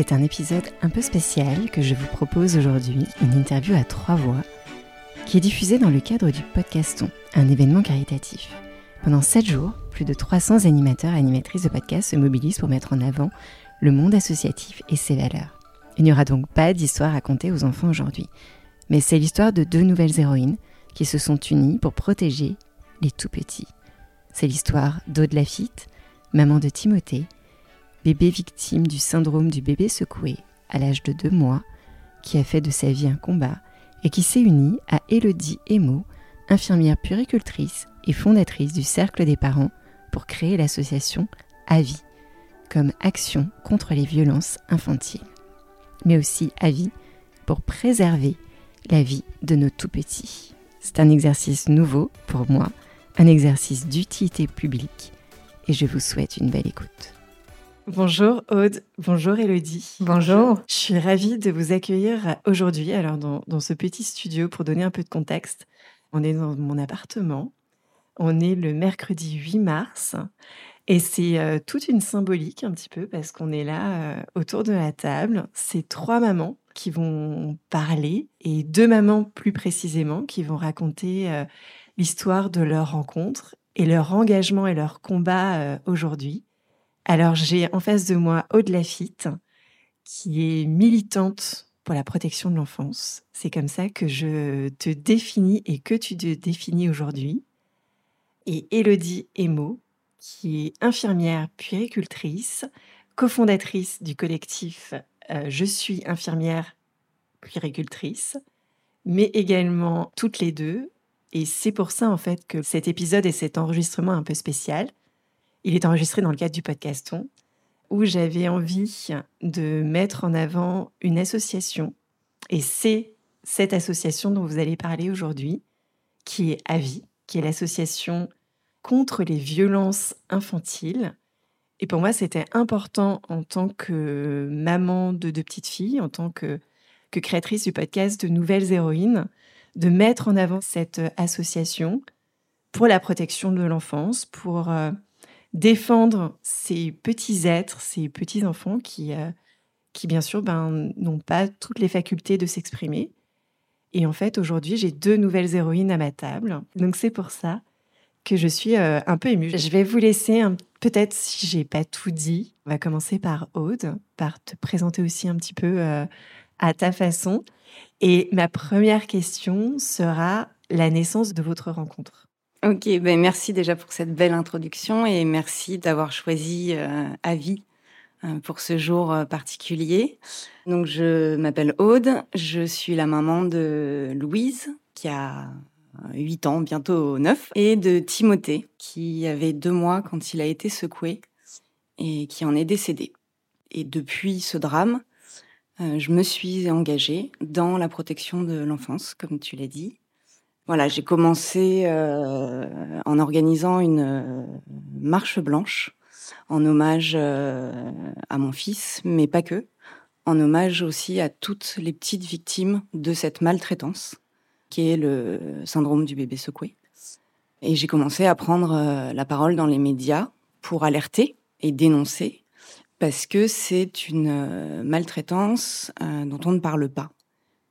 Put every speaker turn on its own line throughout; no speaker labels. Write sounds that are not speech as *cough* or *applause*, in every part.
C'est un épisode un peu spécial que je vous propose aujourd'hui, une interview à trois voix, qui est diffusée dans le cadre du Podcaston, un événement caritatif. Pendant sept jours, plus de 300 animateurs et animatrices de podcasts se mobilisent pour mettre en avant le monde associatif et ses valeurs. Il n'y aura donc pas d'histoire racontée aux enfants aujourd'hui, mais c'est l'histoire de deux nouvelles héroïnes qui se sont unies pour protéger les tout petits. C'est l'histoire d'Aude Lafitte, maman de Timothée, bébé victime du syndrome du bébé secoué à l'âge de deux mois, qui a fait de sa vie un combat et qui s'est unie à Elodie Emo, infirmière puricultrice et fondatrice du Cercle des parents, pour créer l'association AVI, comme action contre les violences infantiles, mais aussi AVI pour préserver la vie de nos tout petits. C'est un exercice nouveau pour moi, un exercice d'utilité publique, et je vous souhaite une belle écoute. Bonjour Aude, bonjour Elodie.
Bonjour.
Je suis ravie de vous accueillir aujourd'hui alors dans, dans, ce petit studio pour donner un peu de contexte. On est dans mon appartement, on est le mercredi 8 mars et c'est euh, toute une symbolique un petit peu parce qu'on est là euh, autour de la table. C'est trois mamans qui vont parler et deux mamans plus précisément qui vont raconter euh, l'histoire de leur rencontre et leur engagement et leur combat aujourd'hui. Alors j'ai en face de moi Aude Lafitte, qui est militante pour la protection de l'enfance. C'est comme ça que je te définis et que tu te définis aujourd'hui. Et Elodie Emo, qui est infirmière puéricultrice, cofondatrice du collectif euh, Je suis infirmière puéricultrice, mais également toutes les deux. Et c'est pour ça en fait que cet épisode et cet enregistrement un peu spécial, il est enregistré dans le cadre du podcaston, où j'avais envie de mettre en avant une association. Et c'est cette association dont vous allez parler aujourd'hui, qui est AVI, qui est l'association contre les violences infantiles. Et pour moi, c'était important en tant que maman de deux petites filles, en tant que, que créatrice du podcast de Nouvelles Héroïnes, de mettre en avant cette association pour la protection de l'enfance, pour euh, défendre ces petits êtres, ces petits enfants qui, euh, qui bien sûr, ben, n'ont pas toutes les facultés de s'exprimer. Et en fait, aujourd'hui, j'ai deux nouvelles héroïnes à ma table. Donc c'est pour ça que je suis euh, un peu émue. Je vais vous laisser, peut-être si j'ai pas tout dit, on va commencer par Aude, par te présenter aussi un petit peu euh, à ta façon. Et ma première question sera la naissance de votre rencontre.
Ok, ben merci déjà pour cette belle introduction et merci d'avoir choisi euh, Avis euh, pour ce jour euh, particulier. Donc je m'appelle Aude, je suis la maman de Louise qui a 8 ans, bientôt 9, et de Timothée qui avait deux mois quand il a été secoué et qui en est décédé. Et depuis ce drame, je me suis engagée dans la protection de l'enfance, comme tu l'as dit, voilà, j'ai commencé euh, en organisant une euh, marche blanche en hommage euh, à mon fils, mais pas que, en hommage aussi à toutes les petites victimes de cette maltraitance, qui est le syndrome du bébé secoué. Et j'ai commencé à prendre la parole dans les médias pour alerter et dénoncer, parce que c'est une maltraitance dont on ne parle pas.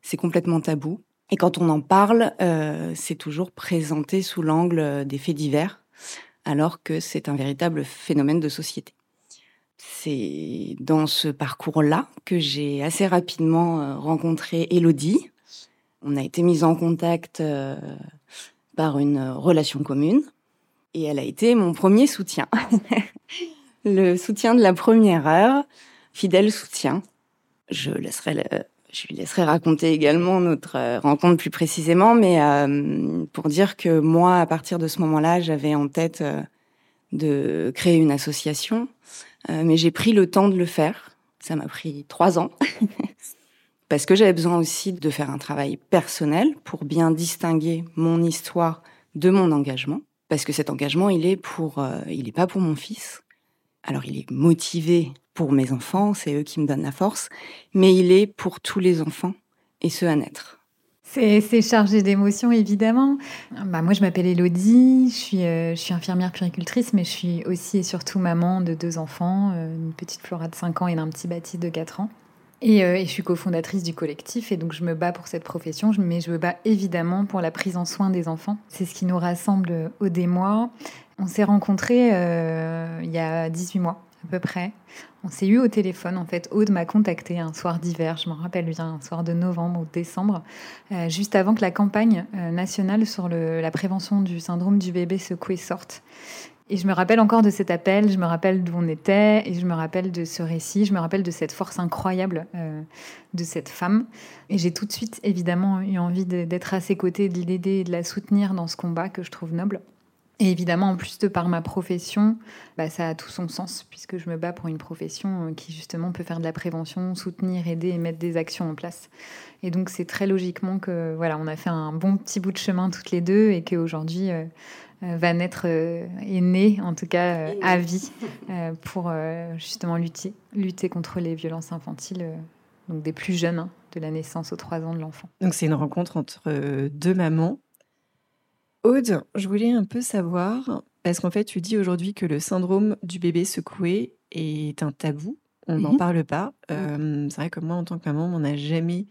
C'est complètement tabou. Et quand on en parle, euh, c'est toujours présenté sous l'angle euh, des faits divers, alors que c'est un véritable phénomène de société. C'est dans ce parcours-là que j'ai assez rapidement euh, rencontré Elodie. On a été mis en contact par une relation commune et elle a été mon premier soutien. *laughs* le soutien de la première heure, fidèle soutien. Je laisserai le, je lui laisserai raconter également notre euh, rencontre plus précisément, mais euh, pour dire que moi, à partir de ce moment-là, j'avais en tête euh, de créer une association, mais j'ai pris le temps de le faire. Ça m'a pris trois ans, *laughs* parce que j'avais besoin aussi de faire un travail personnel pour bien distinguer mon histoire de mon engagement, parce que cet engagement, il est pour, il est pas pour mon fils. Alors, il est motivé pour mes enfants, c'est eux qui me donnent la force, mais il est pour tous les enfants et ceux à naître.
C'est chargé d'émotions, évidemment. Bah, moi, je m'appelle Elodie, je suis, euh, infirmière puricultrice, mais je suis aussi et surtout maman de deux enfants, euh, une petite Flora de 5 ans et d'un petit Baptiste de 4 ans. Et, euh, et, je suis cofondatrice du collectif, et donc je me bats pour cette profession, mais je me bats évidemment pour la prise en soin des enfants. C'est ce qui nous rassemble au des mois. On s'est rencontrés il y a 18 mois à peu près. On s'est eu au téléphone, en fait. Aude m'a contacté un soir d'hiver, je m'en rappelle bien, un soir de novembre ou décembre, euh, juste avant que la campagne euh, nationale sur la prévention du syndrome du bébé secoué sorte. Et je me rappelle encore de cet appel, je me rappelle d'où on était, et je me rappelle de ce récit, je me rappelle de cette force incroyable euh, de cette femme. Et j'ai tout de suite, évidemment, eu envie d'être à ses côtés, de l'aider et de la soutenir dans ce combat que je trouve noble. Et évidemment, en plus de par ma profession, bah, ça a tout son sens, puisque je me bats pour une profession euh, qui justement peut faire de la prévention, soutenir, aider et mettre des actions en place. Et donc c'est très logiquement que voilà, on a fait un bon petit bout de chemin toutes les deux et qu'aujourd'hui euh, euh, va naître euh, est né, en tout cas à vie, pour justement lutter, lutter contre les violences infantiles, donc des plus jeunes, hein, de la naissance aux trois ans de l'enfant.
Donc c'est une rencontre entre deux mamans Aude, je voulais un peu savoir, parce qu'en fait, tu dis aujourd'hui que le syndrome du bébé secoué est un tabou. On n'en mmh parle pas. Euh, c'est vrai que moi, en tant que maman, on n'a jamais,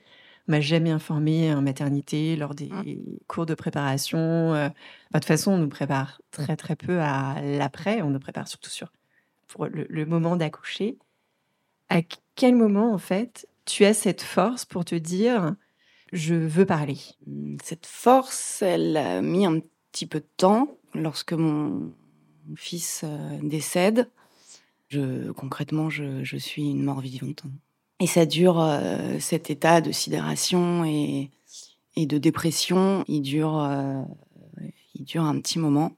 m'a jamais informé en maternité lors des mmh. cours de préparation. Euh, de toute façon, on nous prépare très très peu à l'après. On nous prépare surtout sur pour le moment d'accoucher. À quel moment, en fait, tu as cette force pour te dire je veux parler.
Mmh, cette force, elle a mis un petit peu de temps. Lorsque mon fils euh, décède, je, concrètement, je, suis une mort vivante. Et ça dure, euh, cet état de sidération et, de dépression, il dure, euh, il dure un petit moment.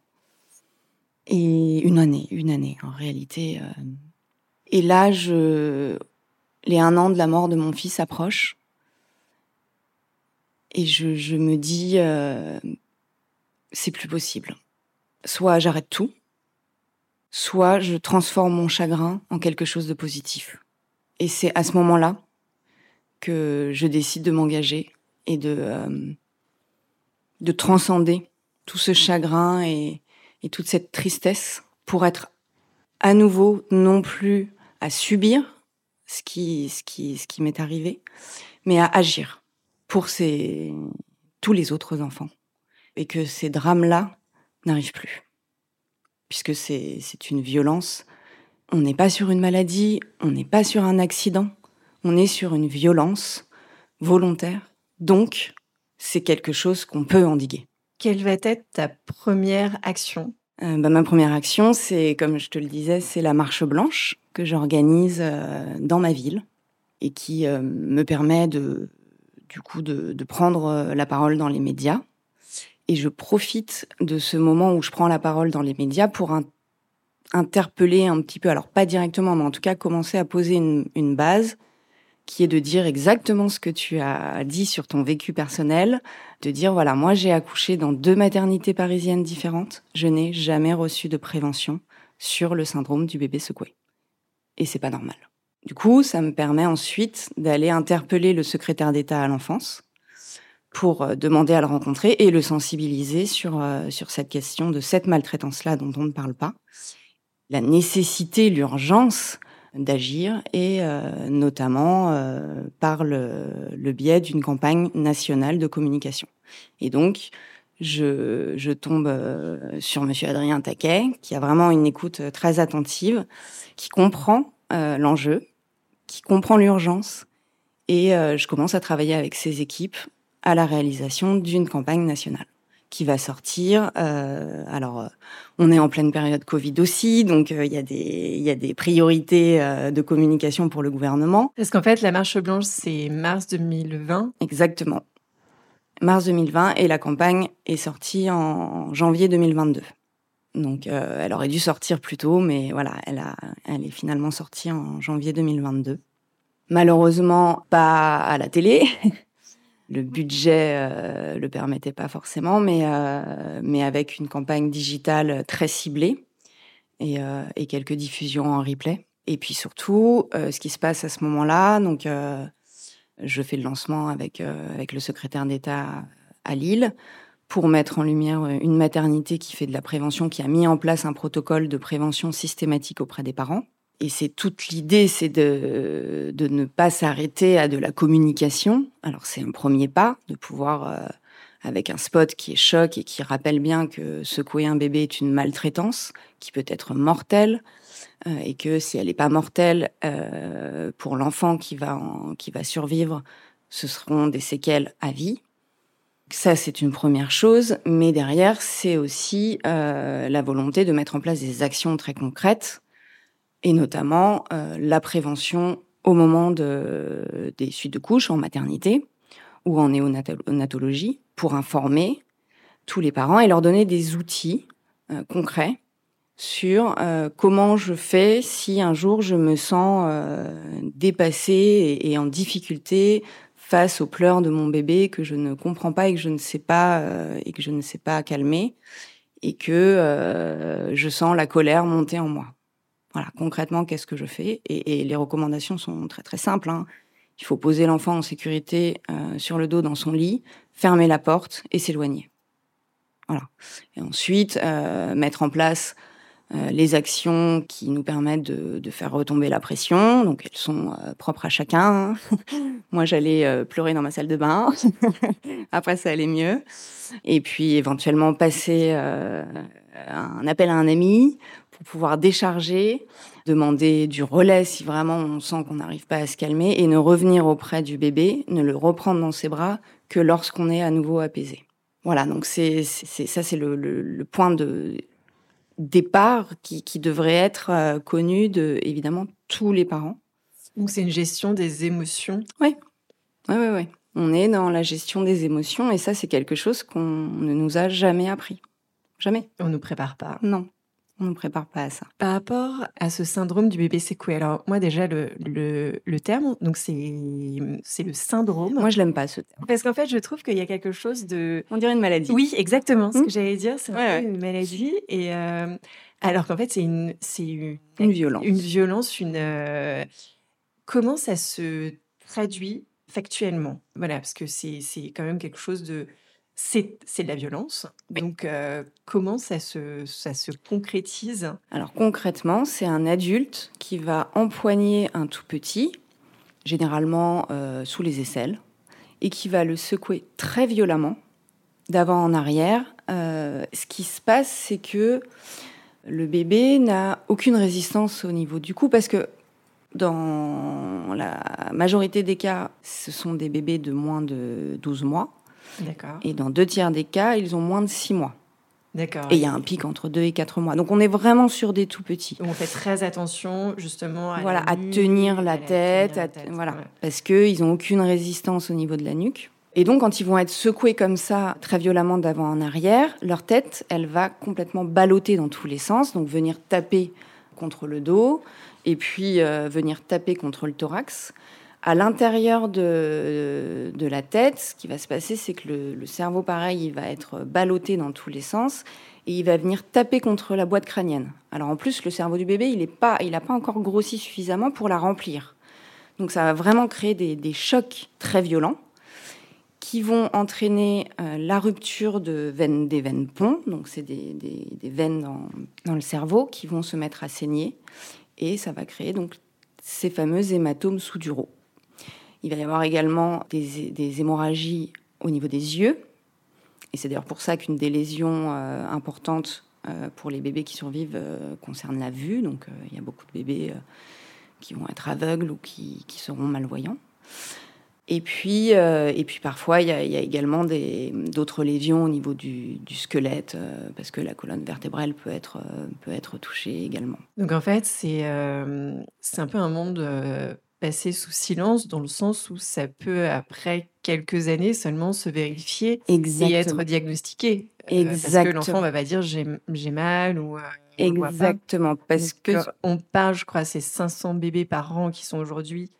Et une année, une année en réalité. Et là, les un an de la mort de mon fils approchent. Et je, me dis, euh, c'est plus possible. Soit j'arrête tout, soit je transforme mon chagrin en quelque chose de positif. Et c'est à ce moment-là que je décide de m'engager et de, euh, de transcender tout ce chagrin et, et toute cette tristesse pour être à nouveau non plus à subir ce qui, ce qui, ce qui m'est arrivé, mais à agir pour tous les autres enfants. Et que ces drames-là n'arrivent plus. Puisque c'est une violence. On n'est pas sur une maladie, on n'est pas sur un accident, on est sur une violence volontaire. Donc, c'est quelque chose qu'on peut endiguer.
Quelle va être ta première action?
Euh, bah, Ma première action, c'est, comme je te le disais, c'est la marche blanche que j'organise euh, dans ma ville et qui euh, me permet de du coup de, prendre euh, la parole dans les médias. Et je profite de ce moment où je prends la parole dans les médias pour interpeller un petit peu, alors pas directement, mais en tout cas commencer à poser une, base qui est de dire exactement ce que tu as dit sur ton vécu personnel, de dire voilà, moi j'ai accouché dans deux maternités parisiennes différentes, je n'ai jamais reçu de prévention sur le syndrome du bébé secoué. Et c'est pas normal. Du coup, ça me permet ensuite d'aller interpeller le secrétaire d'État à l'enfance pour euh, demander à le rencontrer et le sensibiliser sur, euh, sur cette question de cette maltraitance-là dont on ne parle pas. La nécessité, l'urgence d'agir et euh, notamment par le, le biais d'une campagne nationale de communication. Et donc, je, je tombe sur Monsieur Adrien Taquet, qui a vraiment une écoute très attentive, qui comprend l'enjeu, qui comprend l'urgence. Et euh, je commence à travailler avec ces équipes à la réalisation d'une campagne nationale qui va sortir. Euh, alors, euh, on est en pleine période Covid aussi, donc il y, a des, y a des priorités de communication pour le gouvernement.
Parce qu'en fait, la marche blanche, c'est mars 2020.
Exactement. Mars 2020, et la campagne est sortie en janvier 2022. Donc, euh, elle aurait dû sortir plus tôt, mais voilà, elle, a, elle est finalement sortie en janvier 2022. Malheureusement, pas à la télé. *laughs* le budget euh, le permettait pas forcément, mais, euh, mais avec une campagne digitale très ciblée et, et, quelques diffusions en replay. Et puis surtout, ce qui se passe à ce moment-là, donc Je fais le lancement avec, avec le secrétaire d'État à Lille pour mettre en lumière une maternité qui fait de la prévention, qui a mis en place un protocole de prévention systématique auprès des parents. Et c'est toute l'idée, c'est de, ne pas s'arrêter à de la communication. Alors c'est un premier pas, de pouvoir, euh, avec un spot qui est choc et qui rappelle bien que secouer un bébé est une maltraitance, qui peut être mortelle, euh, et que si elle n'est pas mortelle, euh, pour l'enfant qui va, qui va survivre, ce seront des séquelles à vie. Ça, c'est une première chose, mais derrière, c'est aussi euh, la volonté de mettre en place des actions très concrètes, et notamment euh, la prévention au moment de, des suites de couches en maternité ou en néonatologie, pour informer tous les parents et leur donner des outils euh, concrets sur comment je fais si un jour je me sens dépassée et en difficulté face aux pleurs de mon bébé que je ne comprends pas et que je ne sais pas euh, et que je ne sais pas calmer et que euh, je sens la colère monter en moi. Voilà, concrètement, qu'est-ce que je fais et, les recommandations sont très très simples. Hein. Il faut poser l'enfant en sécurité euh, sur le dos dans son lit, fermer la porte et s'éloigner. Voilà. Et ensuite, mettre en place les actions qui nous permettent de, faire retomber la pression. Donc elles sont euh, propres à chacun. *laughs* Moi j'allais euh, pleurer dans ma salle de bain. *laughs* Après ça allait mieux. Et puis éventuellement passer un appel à un ami pour pouvoir décharger, demander du relais si vraiment on sent qu'on n'arrive pas à se calmer et ne revenir auprès du bébé, ne le reprendre dans ses bras que lorsqu'on est à nouveau apaisé. Voilà, donc c'est ça, c'est le, le, point de départ qui, qui devrait être euh, connu de, évidemment, tous les parents.
Donc c'est une gestion des émotions.
Oui, oui, oui. Ouais. On est dans la gestion des émotions et ça, c'est quelque chose qu'on ne nous a jamais appris. Jamais.
On ne nous prépare pas.
Non. On ne prépare pas à ça.
Par rapport à ce syndrome du bébé secoué, alors moi déjà le, le, le terme, donc c'est c'est le syndrome.
Moi je l'aime pas ce terme.
Parce qu'en fait je trouve qu'il y a quelque chose de...
On dirait une maladie.
Oui, exactement. Ce hmm. que j'allais dire, c'est une maladie. Et euh, alors qu'en fait c'est une, c'est une,
une, violence.
Une violence, une... Euh, comment ça se traduit factuellement? Voilà, parce que c'est quand même quelque chose de c'est de la violence. Donc, euh, comment ça se, ça se concrétise?
Alors, concrètement, c'est un adulte qui va empoigner un tout petit, généralement euh, sous les aisselles, et qui va le secouer très violemment, d'avant en arrière. Euh, ce qui se passe, c'est que le bébé n'a aucune résistance au niveau du cou, parce que dans la majorité des cas, ce sont des bébés de moins de 12 mois. Et dans deux tiers des cas, ils ont moins de six mois.
D'accord.
Et il y a un pic entre deux et quatre mois. Donc on est vraiment sur des tout petits.
on fait très attention justement à,
voilà, à tenir la tête, voilà, parce qu'ils n'ont aucune résistance au niveau de la nuque. Et donc quand ils vont être secoués comme ça, très violemment d'avant en arrière, leur tête, elle va complètement balloter dans tous les sens, donc venir taper contre le dos, et puis euh, venir taper contre le thorax à l'intérieur de, la tête, ce qui va se passer, c'est que le, cerveau, pareil, il va être ballotté dans tous les sens et il va venir taper contre la boîte crânienne. Alors en plus, le cerveau du bébé, il n'a pas, il pas encore grossi suffisamment pour la remplir. Donc ça va vraiment créer des, chocs très violents qui vont entraîner euh, la rupture de veines, des veines ponts, donc c'est des, veines dans, le cerveau qui vont se mettre à saigner et ça va créer donc ces fameux hématomes sous-duraux. Il va y avoir également des, hémorragies au niveau des yeux. Et c'est d'ailleurs pour ça qu'une des lésions euh, importantes euh, pour les bébés qui survivent euh, concerne la vue. Donc il y a beaucoup de bébés qui vont être aveugles ou qui, seront malvoyants. Et puis, et puis parfois, il y a, également d'autres lésions au niveau du, du squelette, parce que la colonne vertébrale peut être, peut être touchée également.
Donc en fait, c'est c'est un peu un monde passer sous silence dans le sens où ça peut, après quelques années seulement, se vérifier et être diagnostiqué. Exactement. Euh, parce que l'enfant va pas dire j'ai mal ou. Euh,
Exactement. Parce que.
on parle, je crois, c'est 500 bébés par an qui sont aujourd'hui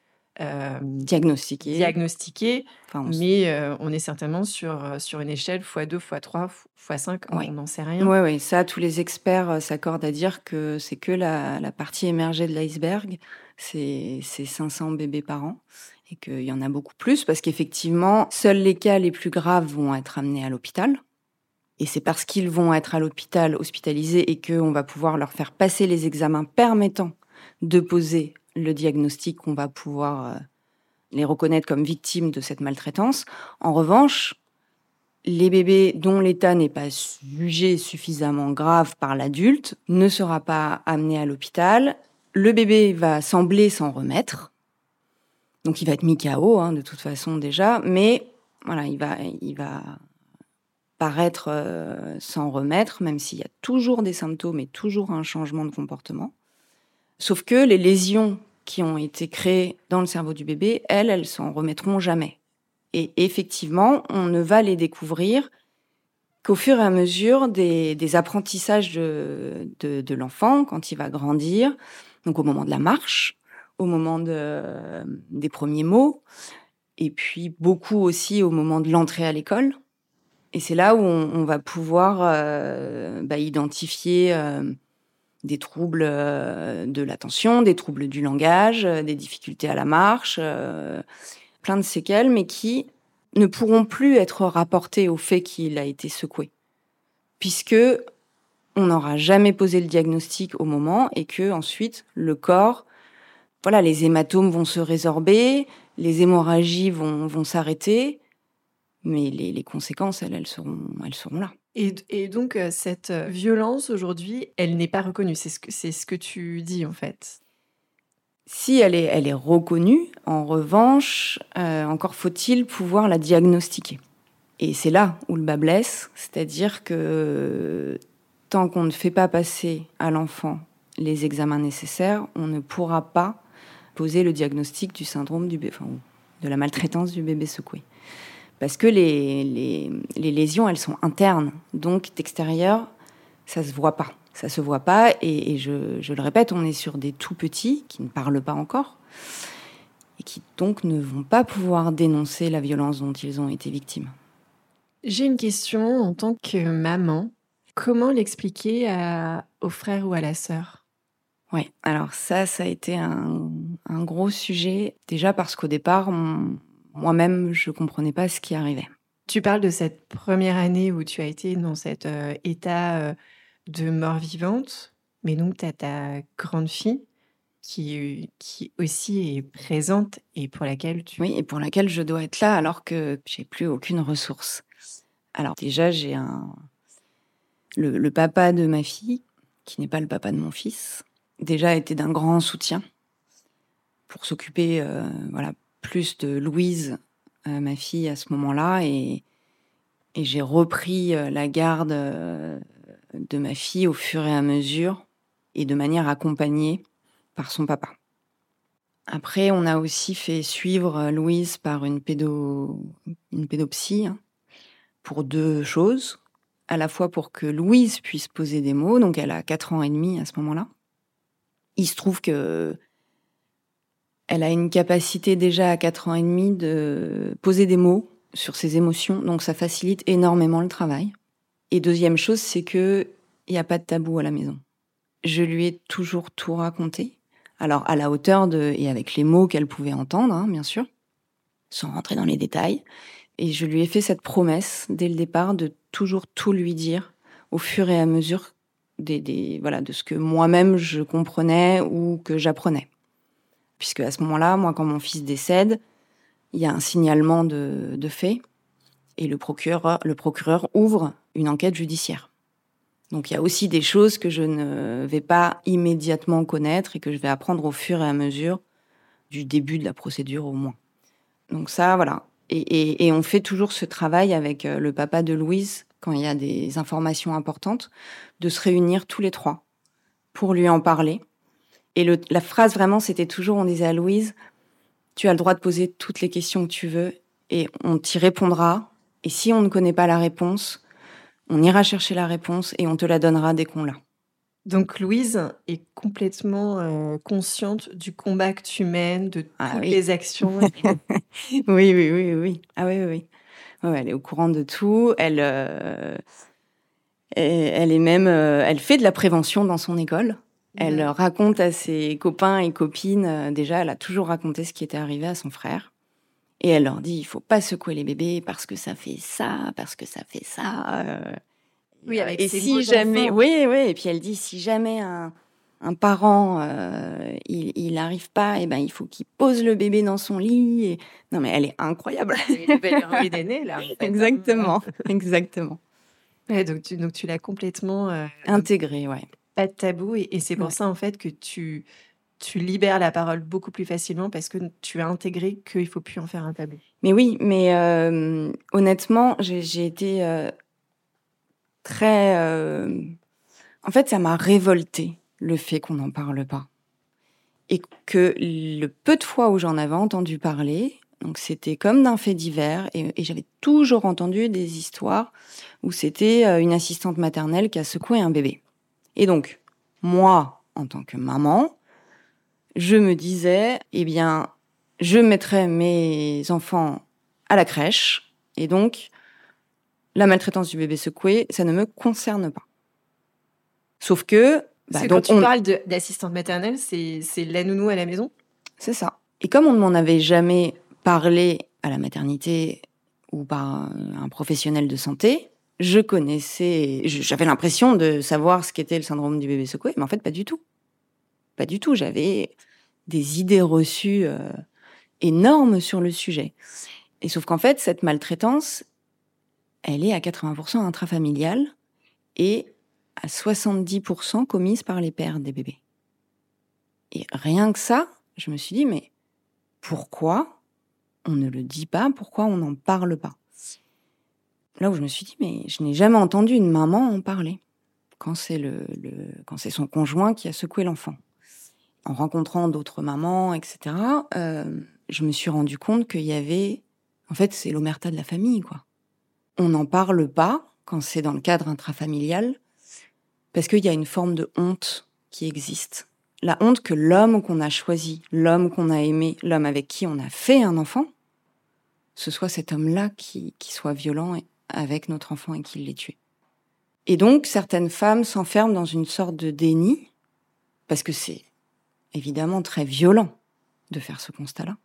diagnostiqué.
diagnostiqué mais on est certainement sur, sur une échelle x2, x3, x5, on n'en sait rien.
Oui, oui, ça, tous les experts s'accordent à dire que c'est que la, la, partie émergée de l'iceberg, c'est 500 bébés par an et qu'il y en a beaucoup plus parce qu'effectivement, seuls les cas les plus graves vont être amenés à l'hôpital. Et c'est parce qu'ils vont être à l'hôpital hospitalisés et qu'on va pouvoir leur faire passer les examens permettant de poser le diagnostic qu'on va pouvoir euh, les reconnaître comme victimes de cette maltraitance. En revanche, les bébés dont l'état n'est pas jugé suffisamment grave par l'adulte ne sera pas amené à l'hôpital. Le bébé va sembler s'en remettre, donc il va être mis KO hein, de toute façon déjà, mais voilà, il va, il va paraître euh, s'en remettre, même s'il y a toujours des symptômes et toujours un changement de comportement. Sauf que les lésions qui ont été créées dans le cerveau du bébé, elles, elles s'en remettront jamais. Et effectivement, on ne va les découvrir qu'au fur et à mesure des, apprentissages de, l'enfant quand il va grandir, donc au moment de la marche, au moment de, des premiers mots, et puis beaucoup aussi au moment de l'entrée à l'école. Et c'est là où on, va pouvoir euh, bah, identifier euh, des troubles euh, de l'attention, des troubles du langage, des difficultés à la marche, plein de séquelles, mais qui ne pourront plus être rapportées au fait qu'il a été secoué, puisque on n'aura jamais posé le diagnostic au moment et que ensuite le corps voilà, les hématomes vont se résorber, les hémorragies vont, vont s'arrêter, mais les, les, conséquences, elles, elles seront, elles seront là.
Et, donc, euh, cette euh, violence, aujourd'hui, elle n'est pas reconnue. C'est ce, que, tu dis, en fait.
Si elle est, elle est reconnue, en revanche, euh, encore faut-il pouvoir la diagnostiquer. Et c'est là où le bas blesse, c'est-à-dire que tant qu'on ne fait pas passer à l'enfant les examens nécessaires, on ne pourra pas poser le diagnostic du syndrome du bébé, enfin, de la maltraitance du bébé secoué. Parce que les, les, lésions, elles sont internes. Donc, d'extérieur, ça se voit pas. Ça se voit pas. Et, je, je, le répète, on est sur des tout petits qui ne parlent pas encore et qui donc ne vont pas pouvoir dénoncer la violence dont ils ont été victimes.
J'ai une question en tant que maman. Comment l'expliquer au frère ou à la sœur?
Oui, alors ça, ça a été un, gros sujet, déjà parce qu'au départ, moi-même, je ne comprenais pas ce qui arrivait.
Tu parles de cette première année où tu as été dans cet euh, état euh, de mort vivante, mais donc tu as ta grande fille qui, qui aussi est présente et pour laquelle tu...
Oui, et pour laquelle je dois être là alors que j'ai plus aucune ressource. Alors déjà, j'ai un... le papa de ma fille, qui n'est pas le papa de mon fils, déjà été d'un grand soutien pour s'occuper euh, voilà plus de Louise, euh, ma fille à ce moment-là, et, j'ai repris euh, la garde de ma fille au fur et à mesure et de manière accompagnée par son papa. Après, on a aussi fait suivre Louise par une pédopsie hein, pour deux choses. À la fois pour que Louise puisse poser des mots, donc elle a 4 ans et demi à ce moment-là, il se trouve que elle a une capacité déjà à 4 ans et demi de poser des mots sur ses émotions, donc ça facilite énormément le travail. Et deuxième chose, c'est que il n'y a pas de tabou à la maison. Je lui ai toujours tout raconté. Alors à la hauteur de et avec les mots qu'elle pouvait entendre, hein, bien sûr, sans rentrer dans les détails. Et je lui ai fait cette promesse dès le départ de toujours tout lui dire au fur et à mesure des, voilà, de ce que moi-même je comprenais ou que j'apprenais. Puisque à ce moment-là, moi, quand mon fils décède, il y a un signalement de, de fait et le procureur, le procureur ouvre une enquête judiciaire. Donc il y a aussi des choses que je ne vais pas immédiatement connaître et que je vais apprendre au fur et à mesure du début de la procédure au moins. Donc ça, voilà. Et, et on fait toujours ce travail avec euh, le papa de Louise quand il y a des informations importantes, de se réunir tous les trois pour lui en parler. Et la phrase vraiment, c'était toujours, on disait à Louise, tu as le droit de poser toutes les questions que tu veux et on t'y répondra. Et si on ne connaît pas la réponse, on ira chercher la réponse et on te la donnera dès qu'on l'a.
Donc Louise est complètement consciente du combat que tu mènes, de ah toutes les actions. *laughs*
oui, oui, oui, oui. Ah oui, oui. elle est au courant de tout. Elle, elle est même, elle fait de la prévention dans son école. Elle raconte à ses copains et copines. déjà, elle a toujours raconté ce qui était arrivé à son frère. Et elle leur dit, il faut pas secouer les bébés parce que ça fait ça, parce que ça fait ça.
Oui, avec
et si jamais, oui, oui. Et puis elle dit si jamais un, un parent euh, il n'arrive pas, et eh ben il faut qu'il pose le bébé dans son lit. Et... Non mais elle est incroyable.
Elle est là.
Exactement, *laughs* exactement.
donc tu donc tu l'as complètement
euh, intégré, ouais.
Pas de tabou et, c'est pour ça en fait que tu tu libères la parole beaucoup plus facilement parce que tu as intégré qu'il faut plus en faire un tabou.
Mais oui, mais euh, honnêtement, j'ai été très. Euh, en fait, ça m'a révolté le fait qu'on n'en parle pas. Et que le peu de fois où j'en avais entendu parler, donc c'était comme d'un fait divers, et, j'avais toujours entendu des histoires où c'était une assistante maternelle qui a secoué un bébé. Et donc, moi, en tant que maman, je me disais, eh bien, je mettrai mes enfants à la crèche, et donc, la maltraitance du bébé secoué, ça ne me concerne pas. Sauf que...
Bah, donc quand tu parles d'assistante maternelle, c'est la nounou à la maison?
C'est ça. Et comme on ne m'en avait jamais parlé à la maternité ou par un professionnel de santé, je connaissais, j'avais l'impression de savoir ce qu'était le syndrome du bébé secoué, mais en fait pas du tout. Pas du tout. J'avais des idées reçues euh, énormes sur le sujet. Et sauf qu'en fait, cette maltraitance, elle est à 80% intrafamiliale et à 70% commise par les pères des bébés. Et rien que ça, je me suis dit, mais pourquoi on ne le dit pas? Pourquoi on n'en parle pas? Là où je me suis dit, mais je n'ai jamais entendu une maman en parler quand c'est le, quand c'est son conjoint qui a secoué l'enfant. En rencontrant d'autres mamans, etc., euh, je me suis rendu compte qu'il y avait, en fait, c'est l'omerta de la famille, quoi on n'en parle pas quand c'est dans le cadre intrafamilial, parce qu'il y a une forme de honte qui existe. La honte que l'homme qu'on a choisi, l'homme qu'on a aimé, l'homme avec qui on a fait un enfant, ce soit cet homme-là qui, soit violent avec notre enfant et qui l'ait tué. Et donc, certaines femmes s'enferment dans une sorte de déni, parce que c'est évidemment très violent de faire ce constat-là,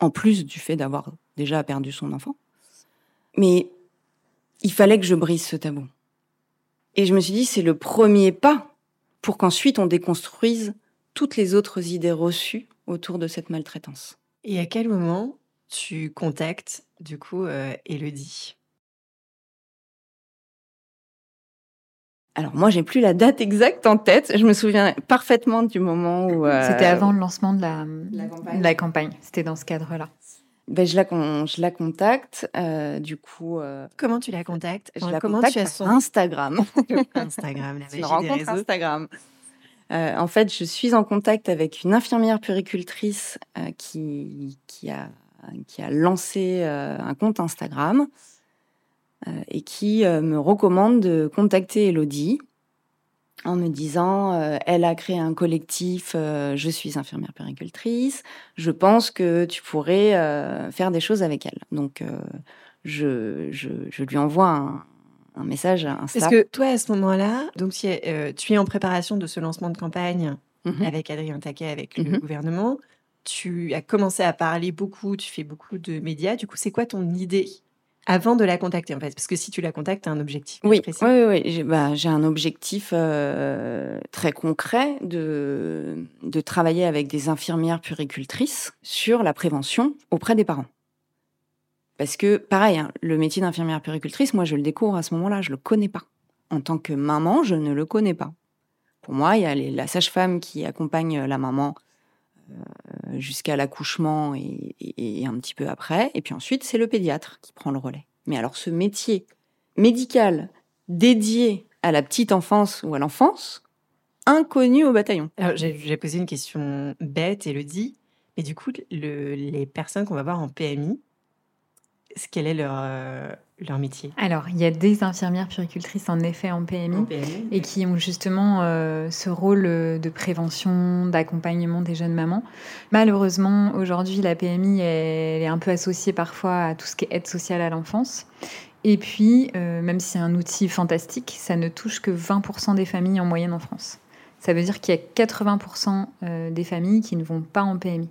en plus du fait d'avoir déjà perdu son enfant. Mais il fallait que je brise ce tabou. Et je me suis dit, c'est le premier pas pour qu'ensuite on déconstruise toutes les autres idées reçues autour de cette maltraitance.
Et à quel moment tu contactes du coup euh,
Alors moi, j'ai plus la date exacte en tête. Je me souviens parfaitement du moment où.
Euh, C'était avant le lancement de la, la campagne. C'était dans ce cadre-là.
Ben, je, la, je la contacte, euh, du coup. Euh,
comment tu la contactes
Je la comment contacte tu as son... Instagram. *laughs*
Instagram, la
magie rencontre Instagram. Euh, en fait, je suis en contact avec une infirmière puricultrice qui, qui, a, qui a lancé un compte Instagram et qui me recommande de contacter Elodie en me disant euh, elle a créé un collectif, euh, je suis infirmière péricultrice, je pense que tu pourrais euh, faire des choses avec elle. Donc je, je, je, lui envoie un, un message Insta.
Parce que toi à ce moment-là, donc tu es en préparation de ce lancement de campagne mhm. avec Adrien Taquet, avec le mhm. gouvernement. Tu as commencé à parler beaucoup, tu fais beaucoup de médias. Du coup, c'est quoi ton idée? Avant de la contacter, en fait, parce que si tu la contactes, tu as un objectif
oui, précis. Oui, oui, oui. Bah, j'ai un objectif euh, très concret de, de travailler avec des infirmières puricultrices sur la prévention auprès des parents. Parce que, pareil, hein, le métier d'infirmière puricultrice, moi, je le découvre à ce moment-là, je le connais pas. En tant que maman, je ne le connais pas. Pour moi, il y a la sage-femme qui accompagne la maman jusqu'à l'accouchement et, un petit peu après. Et puis ensuite, c'est le pédiatre qui prend le relais. Mais alors ce métier médical dédié à la petite enfance ou à l'enfance, inconnu au bataillon.
J'ai posé une question bête dit, mais du coup, les personnes qu'on va voir en PMI, quel est leur, euh, leur métier
Alors, il y a des infirmières puricultrices en effet en PMI, et qui ont justement euh, ce rôle de prévention, d'accompagnement des jeunes mamans. Malheureusement, aujourd'hui, la PMI elle est un peu associée parfois à tout ce qui est aide sociale à l'enfance. Et puis, euh, même si c'est un outil fantastique, ça ne touche que 20% des familles en moyenne en France. Ça veut dire qu'il y a 80% euh, des familles qui ne vont pas en PMI.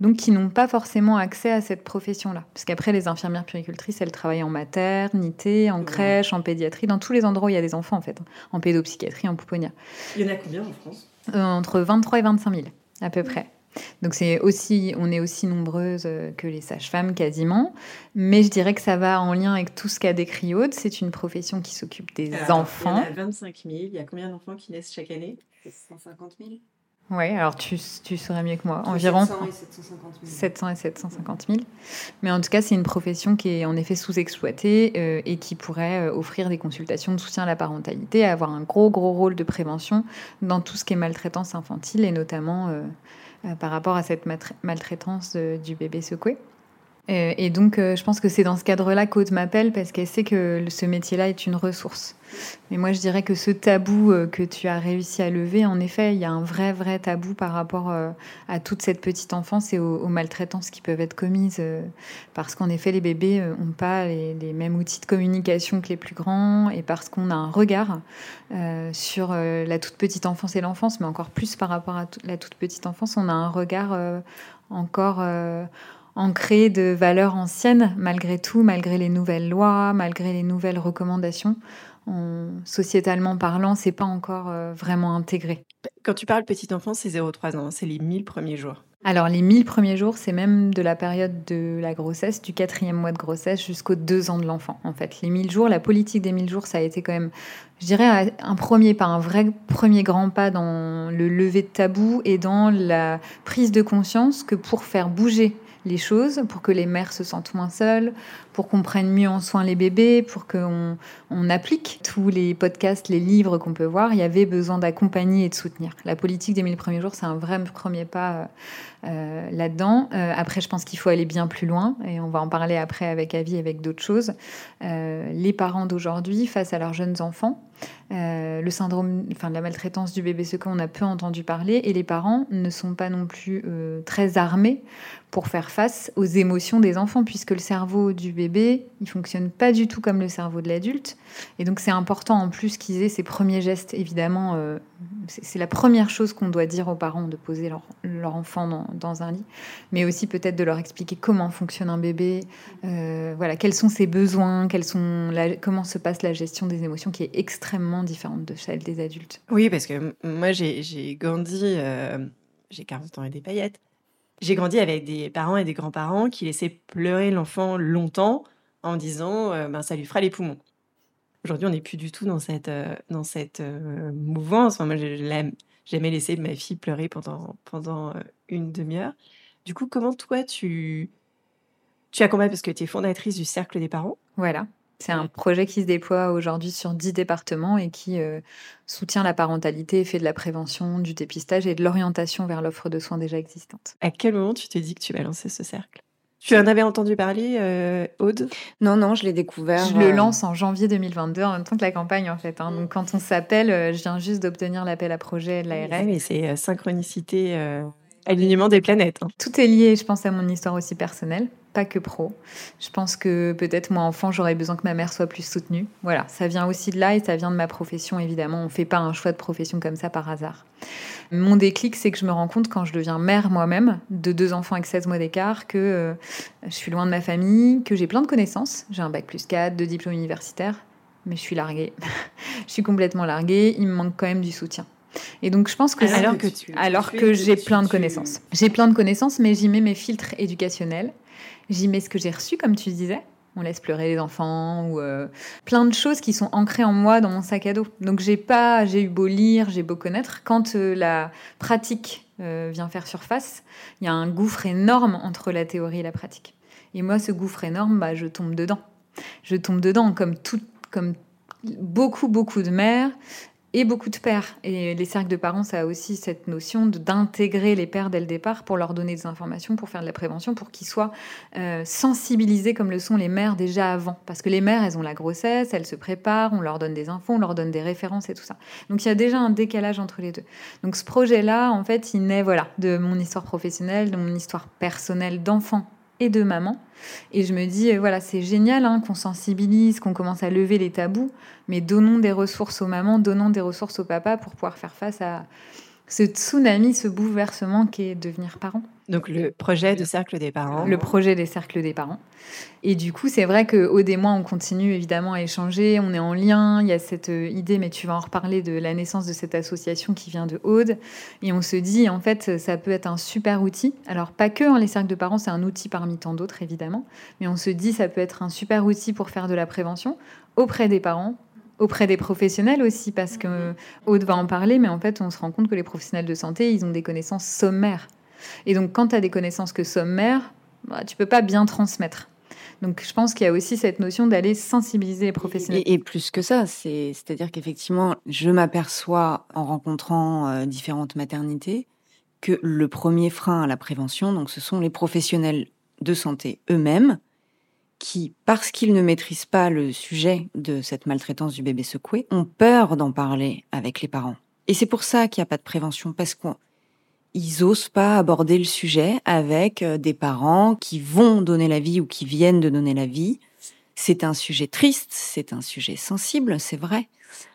Donc qui n'ont pas forcément accès à cette profession-là. Parce qu'après, les infirmières puricultrices, elles travaillent en maternité, en crèche, en pédiatrie, dans tous les endroits où il y a des enfants, en fait. En pédopsychiatrie, en pouponnière.
Il y en a combien en France?
Euh, Entre 23 et 25 000, à peu près. Donc c'est aussi, on est aussi nombreuses euh, que les sages-femmes quasiment, mais je dirais que ça va en lien avec tout ce qu'a décrit Aude. C'est une profession qui s'occupe des enfants.
Il y en a 25 000. Il y a combien d'enfants qui naissent chaque année?
150 000.
Oui, alors tu, tu saurais mieux que moi. Environ
700 et 750 000.
700 et 750 000. Mais en tout cas, c'est une profession qui est en effet sous-exploitée euh, et qui pourrait euh, offrir des consultations de soutien à la parentalité, avoir un gros, gros rôle de prévention dans tout ce qui est maltraitance infantile et notamment euh, par rapport à cette maltraitance du bébé secoué. Euh, et donc, euh, je pense que c'est dans ce cadre-là qu'Aude m'appelle parce qu'elle sait que ce métier-là est une ressource. Mais moi, je dirais que ce tabou euh, que tu as réussi à lever, en effet, il y a un vrai, vrai tabou par rapport à toute cette petite enfance et aux, maltraitances qui peuvent être commises. parce qu'en effet, les bébés n'ont pas les, mêmes outils de communication que les plus grands et parce qu'on a un regard sur la toute petite enfance et l'enfance, mais encore plus par rapport à la toute petite enfance, on a un regard encore ancré de valeurs anciennes, malgré tout, malgré les nouvelles lois, malgré les nouvelles recommandations. sociétalement parlant, c'est pas encore euh, vraiment intégré.
Quand tu parles petite enfance, c'est 0-3 ans, c'est les 1000 premiers jours.
Alors les 1000 premiers jours, c'est même de la période de la grossesse, du quatrième mois de grossesse jusqu'aux deux ans de l'enfant. En fait, les 1000 jours, la politique des 1000 jours, ça a été quand même, je dirais, un premier pas, un vrai premier grand pas dans le lever de tabou et dans la prise de conscience que pour faire bouger les choses, pour que les mères se sentent moins seules, pour qu'on prenne mieux en soin les bébés, pour qu'on on applique tous les podcasts, les livres qu'on peut voir. Il y avait besoin d'accompagner et de soutenir. La politique des 1000 premiers jours, c'est un vrai premier pas euh, là-dedans. Euh, après, je pense qu'il faut aller bien plus loin, et on va en parler après avec Avi, avec d'autres choses. Euh, les parents d'aujourd'hui, face à leurs jeunes enfants, le syndrome, enfin la maltraitance du bébé second, on a peu entendu parler, et les parents ne sont pas non plus très armés pour faire face aux émotions des enfants, puisque le cerveau du bébé, il fonctionne pas du tout comme le cerveau de l'adulte. Et donc c'est important en plus qu'ils aient ces premiers gestes, évidemment. Euh, c'est la première chose qu'on doit dire aux parents, de poser leur, enfant dans, un lit, mais aussi peut-être de leur expliquer comment fonctionne un bébé, euh, voilà, quels sont ses besoins, quels sont comment se passe la gestion des émotions, qui est extrêmement différente de celle des adultes.
Oui, parce que moi j'ai grandi, euh, j'ai 40 ans et des paillettes. J'ai grandi avec des parents et des grands-parents qui laissaient pleurer l'enfant longtemps en disant euh, ben, ça lui fera les poumons. Aujourd'hui, on n'est plus du tout dans cette, euh, dans cette euh, mouvance. moi, j'ai jamais laissé ma fille pleurer pendant, pendant une demi-heure. Du coup, comment toi, tu, tu accompagnes? Parce que tu es fondatrice du Cercle des parents.
Voilà. C'est un projet qui se déploie aujourd'hui sur 10 départements et qui euh, soutient la parentalité, fait de la prévention, du dépistage et de l'orientation vers l'offre de soins déjà existante.
À quel moment tu t'es dit que tu vas lancer ce cercle? Tu en avais entendu parler, euh, Aude?
Non, non, je l'ai découvert.
Je le euh, lance en janvier 2022, en même temps que la campagne, en fait. Hein. Donc, quand on s'appelle, je viens juste d'obtenir l'appel à projet de l'ARS.
Oui, c'est synchronicité, alignement des planètes. Hein.
Tout est lié, je pense, à mon histoire aussi personnelle pas que pro. Je pense que peut-être moi enfant, j'aurais besoin que ma mère soit plus soutenue. Voilà, ça vient aussi de là et ça vient de ma profession évidemment. On fait pas un choix de profession comme ça par hasard. Mon déclic, c'est que je me rends compte quand je deviens mère moi-même, de deux enfants avec 16 mois d'écart, que euh, je suis loin de ma famille, que j'ai plein de connaissances. J'ai un bac plus 4, deux diplômes universitaires, mais je suis larguée. *laughs* je suis complètement larguée. Il me manque quand même du soutien. Et donc, je pense que
alors que,
alors que j'ai plein de connaissances, j'ai plein de connaissances, mais j'y mets mes filtres éducationnels J'y mets ce que j'ai reçu, comme tu disais. On laisse pleurer les enfants ou euh, plein de choses qui sont ancrées en moi dans mon sac à dos. Donc j'ai pas, j'ai eu beau lire, j'ai beau connaître. Quand euh, la pratique euh, vient faire surface, il y a un gouffre énorme entre la théorie et la pratique. Et moi, ce gouffre énorme, bah, je tombe dedans. Je tombe dedans comme tout, comme beaucoup, beaucoup de mères. Et beaucoup de pères. Et les cercles de parents, ça a aussi cette notion d'intégrer les pères dès le départ pour leur donner des informations, pour faire de la prévention, pour qu'ils soient euh, sensibilisés comme le sont les mères déjà avant. Parce que les mères, elles ont la grossesse, elles se préparent, on leur donne des infos, on leur donne des références et tout ça. Donc il y a déjà un décalage entre les deux. Donc ce projet-là, en fait, il naît voilà, de mon histoire professionnelle, de mon histoire personnelle d'enfant et de maman. Et je me dis, euh, voilà, c'est génial hein, qu'on sensibilise, qu'on commence à lever les tabous, mais donnons des ressources aux mamans, donnons des ressources aux papas pour pouvoir faire face à ce tsunami, ce bouleversement qui est devenir parent.
Donc le projet de cercle des parents.
Le projet des cercles des parents. Et du coup, c'est vrai que au des mois, on continue évidemment à échanger, on est en lien, il y a cette euh, idée, mais tu vas en reparler de la naissance de cette association qui vient de Aude. Et on se dit, en fait, ça peut être un super outil. Alors pas que hein, les cercles de parents, c'est un outil parmi tant d'autres, évidemment. Mais on se dit, ça peut être un super outil pour faire de la prévention auprès des parents, auprès des professionnels aussi, parce que Aude va en parler, mais en fait, on se rend compte que les professionnels de santé, ils ont des connaissances sommaires. Et donc, quand tu as des connaissances que sommaires, bah, tu peux pas bien transmettre. Donc, je pense qu'il y a aussi cette notion d'aller sensibiliser les professionnels.
Et, plus que ça, c'est-à-dire qu'effectivement, je m'aperçois en rencontrant euh, différentes maternités que le premier frein à la prévention, donc, ce sont les professionnels de santé eux-mêmes qui, parce qu'ils ne maîtrisent pas le sujet de cette maltraitance du bébé secoué, ont peur d'en parler avec les parents. Et c'est pour ça qu'il n'y a pas de prévention, parce qu'on ils osent pas aborder le sujet avec euh, des parents qui vont donner la vie ou qui viennent de donner la vie. C'est un sujet triste, c'est un sujet sensible, c'est vrai.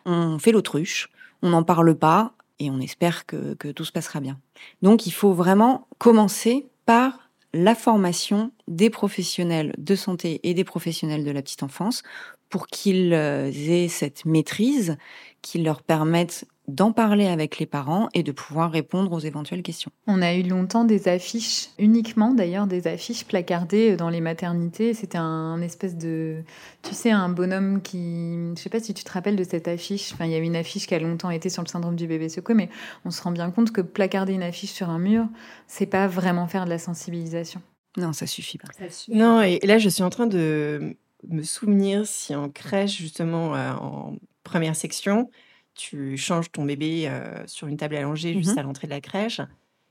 On fait l'autruche, on n'en parle pas et on espère que tout se passera bien. Donc il faut vraiment commencer par la formation des professionnels de santé et des professionnels de la petite enfance pour qu'ils euh, aient cette maîtrise qui leur permette d'en parler avec les parents et de pouvoir répondre aux éventuelles questions.
On a eu longtemps des affiches, uniquement d'ailleurs des affiches placardées dans les maternités. C'était un espèce de, tu sais, un bonhomme qui, je sais pas si tu te rappelles de cette affiche. Enfin, il y a eu une affiche qui a longtemps été sur le syndrome du bébé secoué, mais on se rend bien compte que placarder une affiche sur un mur, c'est pas vraiment faire de la sensibilisation.
Non, ça suffit pas.
Non, et là, je suis en train de me souvenir si en crèche, justement, euh, en première section, tu changes ton bébé euh, sur une table allongée juste mmh à l'entrée de la crèche.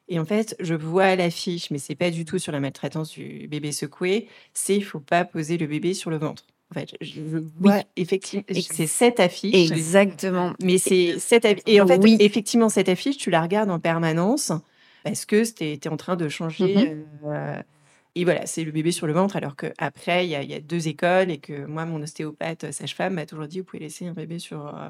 Et en fait, je vois l'affiche, mais c'est pas du tout sur la maltraitance du bébé secoué. C'est il faut pas poser le bébé sur le ventre. En fait, je, oui, effectivement, c'est cette affiche.
Exactement.
Mais c'est cette affiche. Et en fait, oui. effectivement, cette affiche, tu la regardes en permanence parce que tu es, en train de changer. Mmh euh, et voilà, c'est le bébé sur le ventre, alors qu'après, il y, y, a deux écoles et que moi, mon ostéopathe sage-femme m'a toujours dit, vous pouvez laisser un bébé sur, euh,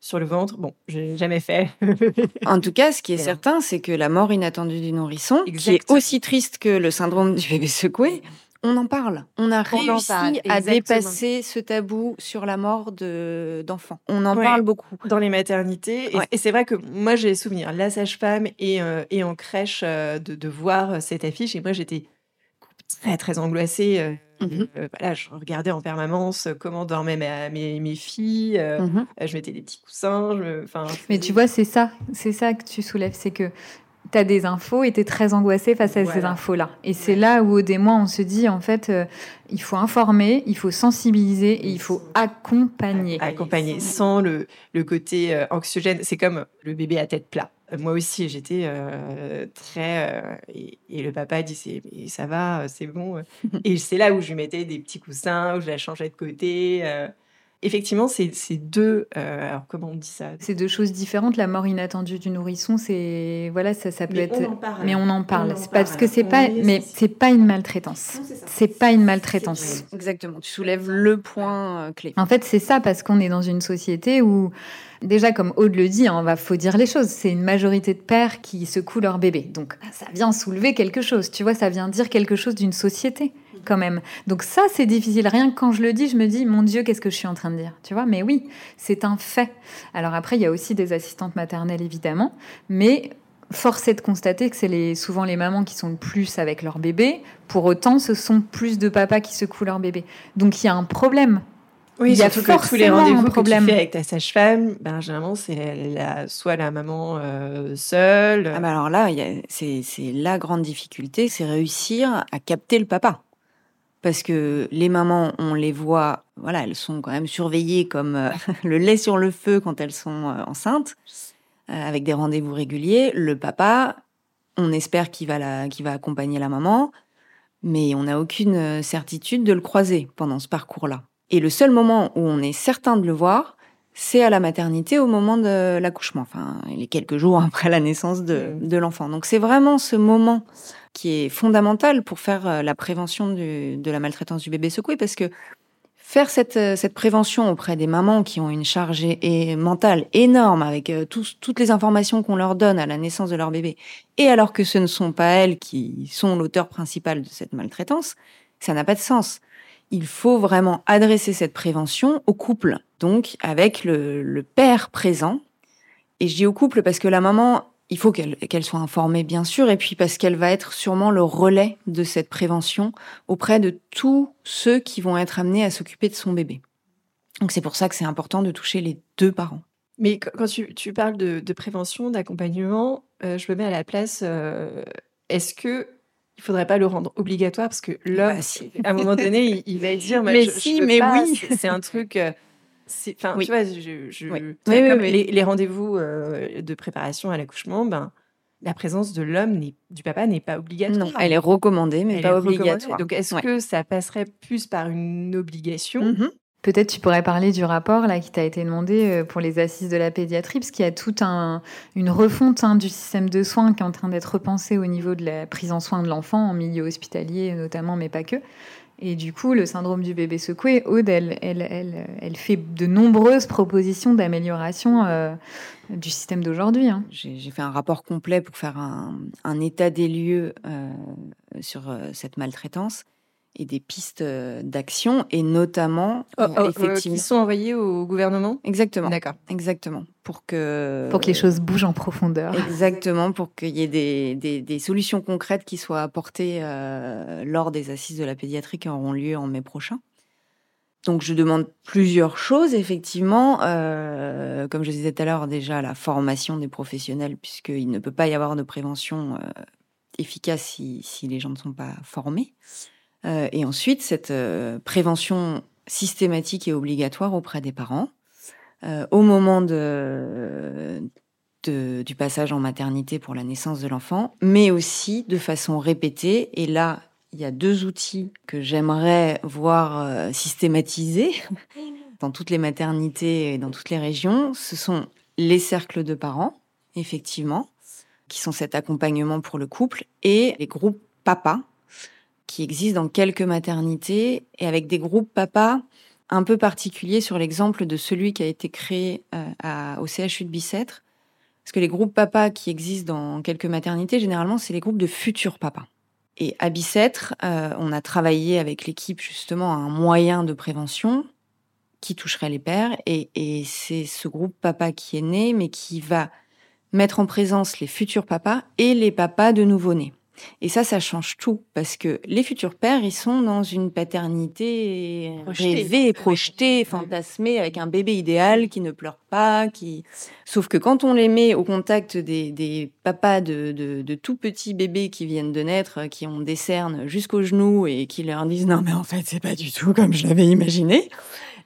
sur le ventre. Bon, j'ai jamais fait. *laughs*
en tout cas, ce qui est certain, c'est que la mort inattendue du nourrisson, qui est aussi triste que le syndrome du bébé secoué, on en parle. On a réussi à dépasser ce tabou sur la mort d'enfants. on en parle beaucoup.
Dans les maternités. Et, c'est vrai que moi, j'ai souvenir, la sage-femme et, euh, et, en crèche, euh, de, de, voir cette affiche. Et moi, j'étais très, très angoissée. Euh, Mmh euh, voilà, je regardais en permanence euh, comment dormaient mes, mes, filles. Euh, mmh je mettais des petits coussins. Je,
Mais tu vois, c'est ça, c'est ça que tu soulèves, c'est que tu as des infos et tu es très angoissée face à ces infos-là. Et c'est là où, au des mois, on se dit, en fait, il faut informer, il faut sensibiliser et il faut accompagner.
Accompagner sans le, le côté anxiogène. C'est comme le bébé à tête plat. Moi aussi, j'étais euh, très. Euh, et, le papa dit ça va, c'est bon. *laughs* et c'est là où je lui mettais des petits coussins, où je la changeais de côté. Euh. Effectivement, c'est deux. alors, comment on dit ça?
C'est deux choses différentes. La mort inattendue du nourrisson, c'est. Voilà, ça, ça peut être. Mais on en parle. parce que c'est pas. Mais c'est pas une maltraitance. C'est pas une maltraitance.
Exactement. Tu soulèves le point clé.
En fait, c'est ça, parce qu'on est dans une société où Déjà, comme Aude le dit, on hein, va faut dire les choses. C'est une majorité de pères qui secouent leur bébé. Donc, ça vient soulever quelque chose. Tu vois, ça vient dire quelque chose d'une société, quand même. Donc, ça, c'est difficile. Rien que quand je le dis, je me dis, mon Dieu, qu'est-ce que je suis en train de dire? Tu vois, mais oui, c'est un fait. Alors, après, il y a aussi des assistantes maternelles, évidemment. Mais force est de constater que c'est souvent les mamans qui sont le plus avec leur bébé. Pour autant, ce sont plus de papas qui secouent leur bébé. Donc, il y a un problème
oui, il y a que tous les rendez-vous que tu fais avec ta sage-femme, ben, généralement, c'est la, soit la maman euh, seule.
Ah ben alors là, c'est la grande difficulté, c'est réussir à capter le papa. parce que les mamans, on les voit, voilà, elles sont quand même surveillées comme euh, *laughs* le lait sur le feu quand elles sont euh, enceintes, avec des rendez-vous réguliers. Le papa, on espère qu'il va, la, va accompagner la maman, mais on n'a aucune certitude de le croiser pendant ce parcours-là. Et le seul moment où on est certain de le voir, c'est à la maternité au moment de l'accouchement, enfin les quelques jours *laughs* après la naissance de, de l'enfant. Donc c'est vraiment ce moment qui est fondamental pour faire euh, la prévention du, de la maltraitance du bébé secoué, parce que faire cette, euh, cette prévention auprès des mamans qui ont une charge et, mentale énorme avec euh, toutes les informations qu'on leur donne à la naissance de leur bébé, et alors que ce ne sont pas elles qui sont l'auteur principal de cette maltraitance, ça n'a pas de sens. Il faut vraiment adresser cette prévention au couple, donc avec le, père présent. Et je dis au couple parce que la maman, il faut qu'elle soit informée, bien sûr, et puis parce qu'elle va être sûrement le relais de cette prévention auprès de tous ceux qui vont être amenés à s'occuper de son bébé. Donc c'est pour ça que c'est important de toucher les deux parents.
Mais quand tu, parles de, prévention, d'accompagnement, euh, je me mets à la place. Euh, est-ce que il faudrait pas le rendre obligatoire parce que là, bah, à un moment donné, il, va dire
mais, si, mais oui,
c'est un truc. Euh, Enfin, tu vois, je, les, rendez-vous euh, de préparation à l'accouchement, ben, la présence de l'homme, du papa, n'est pas obligatoire.
Non, elle est recommandée, mais pas obligatoire.
Donc, est-ce que ça passerait plus par une obligation
mmh Peut-être tu pourrais parler du rapport là qui t'a été demandé euh, pour les assises de la pédiatrie, parce qu'il y a toute un, une refonte hein, du système de soins qui est en train d'être repensé au niveau de la prise en soin de l'enfant en milieu hospitalier notamment, mais pas que. Et du coup, le syndrome du bébé secoué, Aude, elle, elle, fait de nombreuses propositions d'amélioration euh, du système d'aujourd'hui. Hein.
J'ai fait un rapport complet pour faire un, état des lieux euh, sur euh, cette maltraitance et des pistes euh, d'action, et notamment,
oh, oh, euh, effectivement, qui sont envoyées au gouvernement?
Exactement.
D'accord.
Exactement. Pour que
pour que les choses bougent en profondeur.
Exactement, pour qu'il y ait des, des, des, solutions concrètes qui soient apportées euh, lors des assises de la pédiatrie qui auront lieu en mai prochain. Donc je demande plusieurs choses, effectivement. Euh, comme je disais tout à l'heure, déjà la formation des professionnels, puisqu'il ne peut pas y avoir de prévention euh, efficace si, si, les gens ne sont pas formés. Euh, et ensuite, cette euh, prévention systématique et obligatoire auprès des parents. Euh, au moment du passage en maternité pour la naissance de l'enfant, mais aussi de façon répétée. Et là, il y a deux outils que j'aimerais voir systématisés *laughs* dans toutes les maternités et dans toutes les régions. Ce sont les cercles de parents, effectivement, qui sont cet accompagnement pour le couple, et les groupes papa, qui existe dans quelques maternités et avec des groupes papa un peu particuliers sur l'exemple de celui qui a été créé euh, au CHU de Bicêtre. Parce que les groupes papa qui existent dans quelques maternités, généralement, c'est les groupes de futurs papas. Et à Bicêtre, euh, on a travaillé avec l'équipe justement à un moyen de prévention qui toucherait les pères. Et, et c'est ce groupe papa qui est né, mais qui va mettre en présence les futurs papas et les papas de nouveau-nés. Et ça, ça change tout parce que les futurs pères, ils sont dans une paternité rêvée, projetée, fantasmée, avec un bébé idéal qui ne pleure pas, qui. Sauf que quand on les met au contact des, des papas de, de, de, tout petits bébés qui viennent de naître, qui ont des cernes jusqu'aux genoux et qui leur disent non mais en fait c'est pas du tout comme je l'avais imaginé.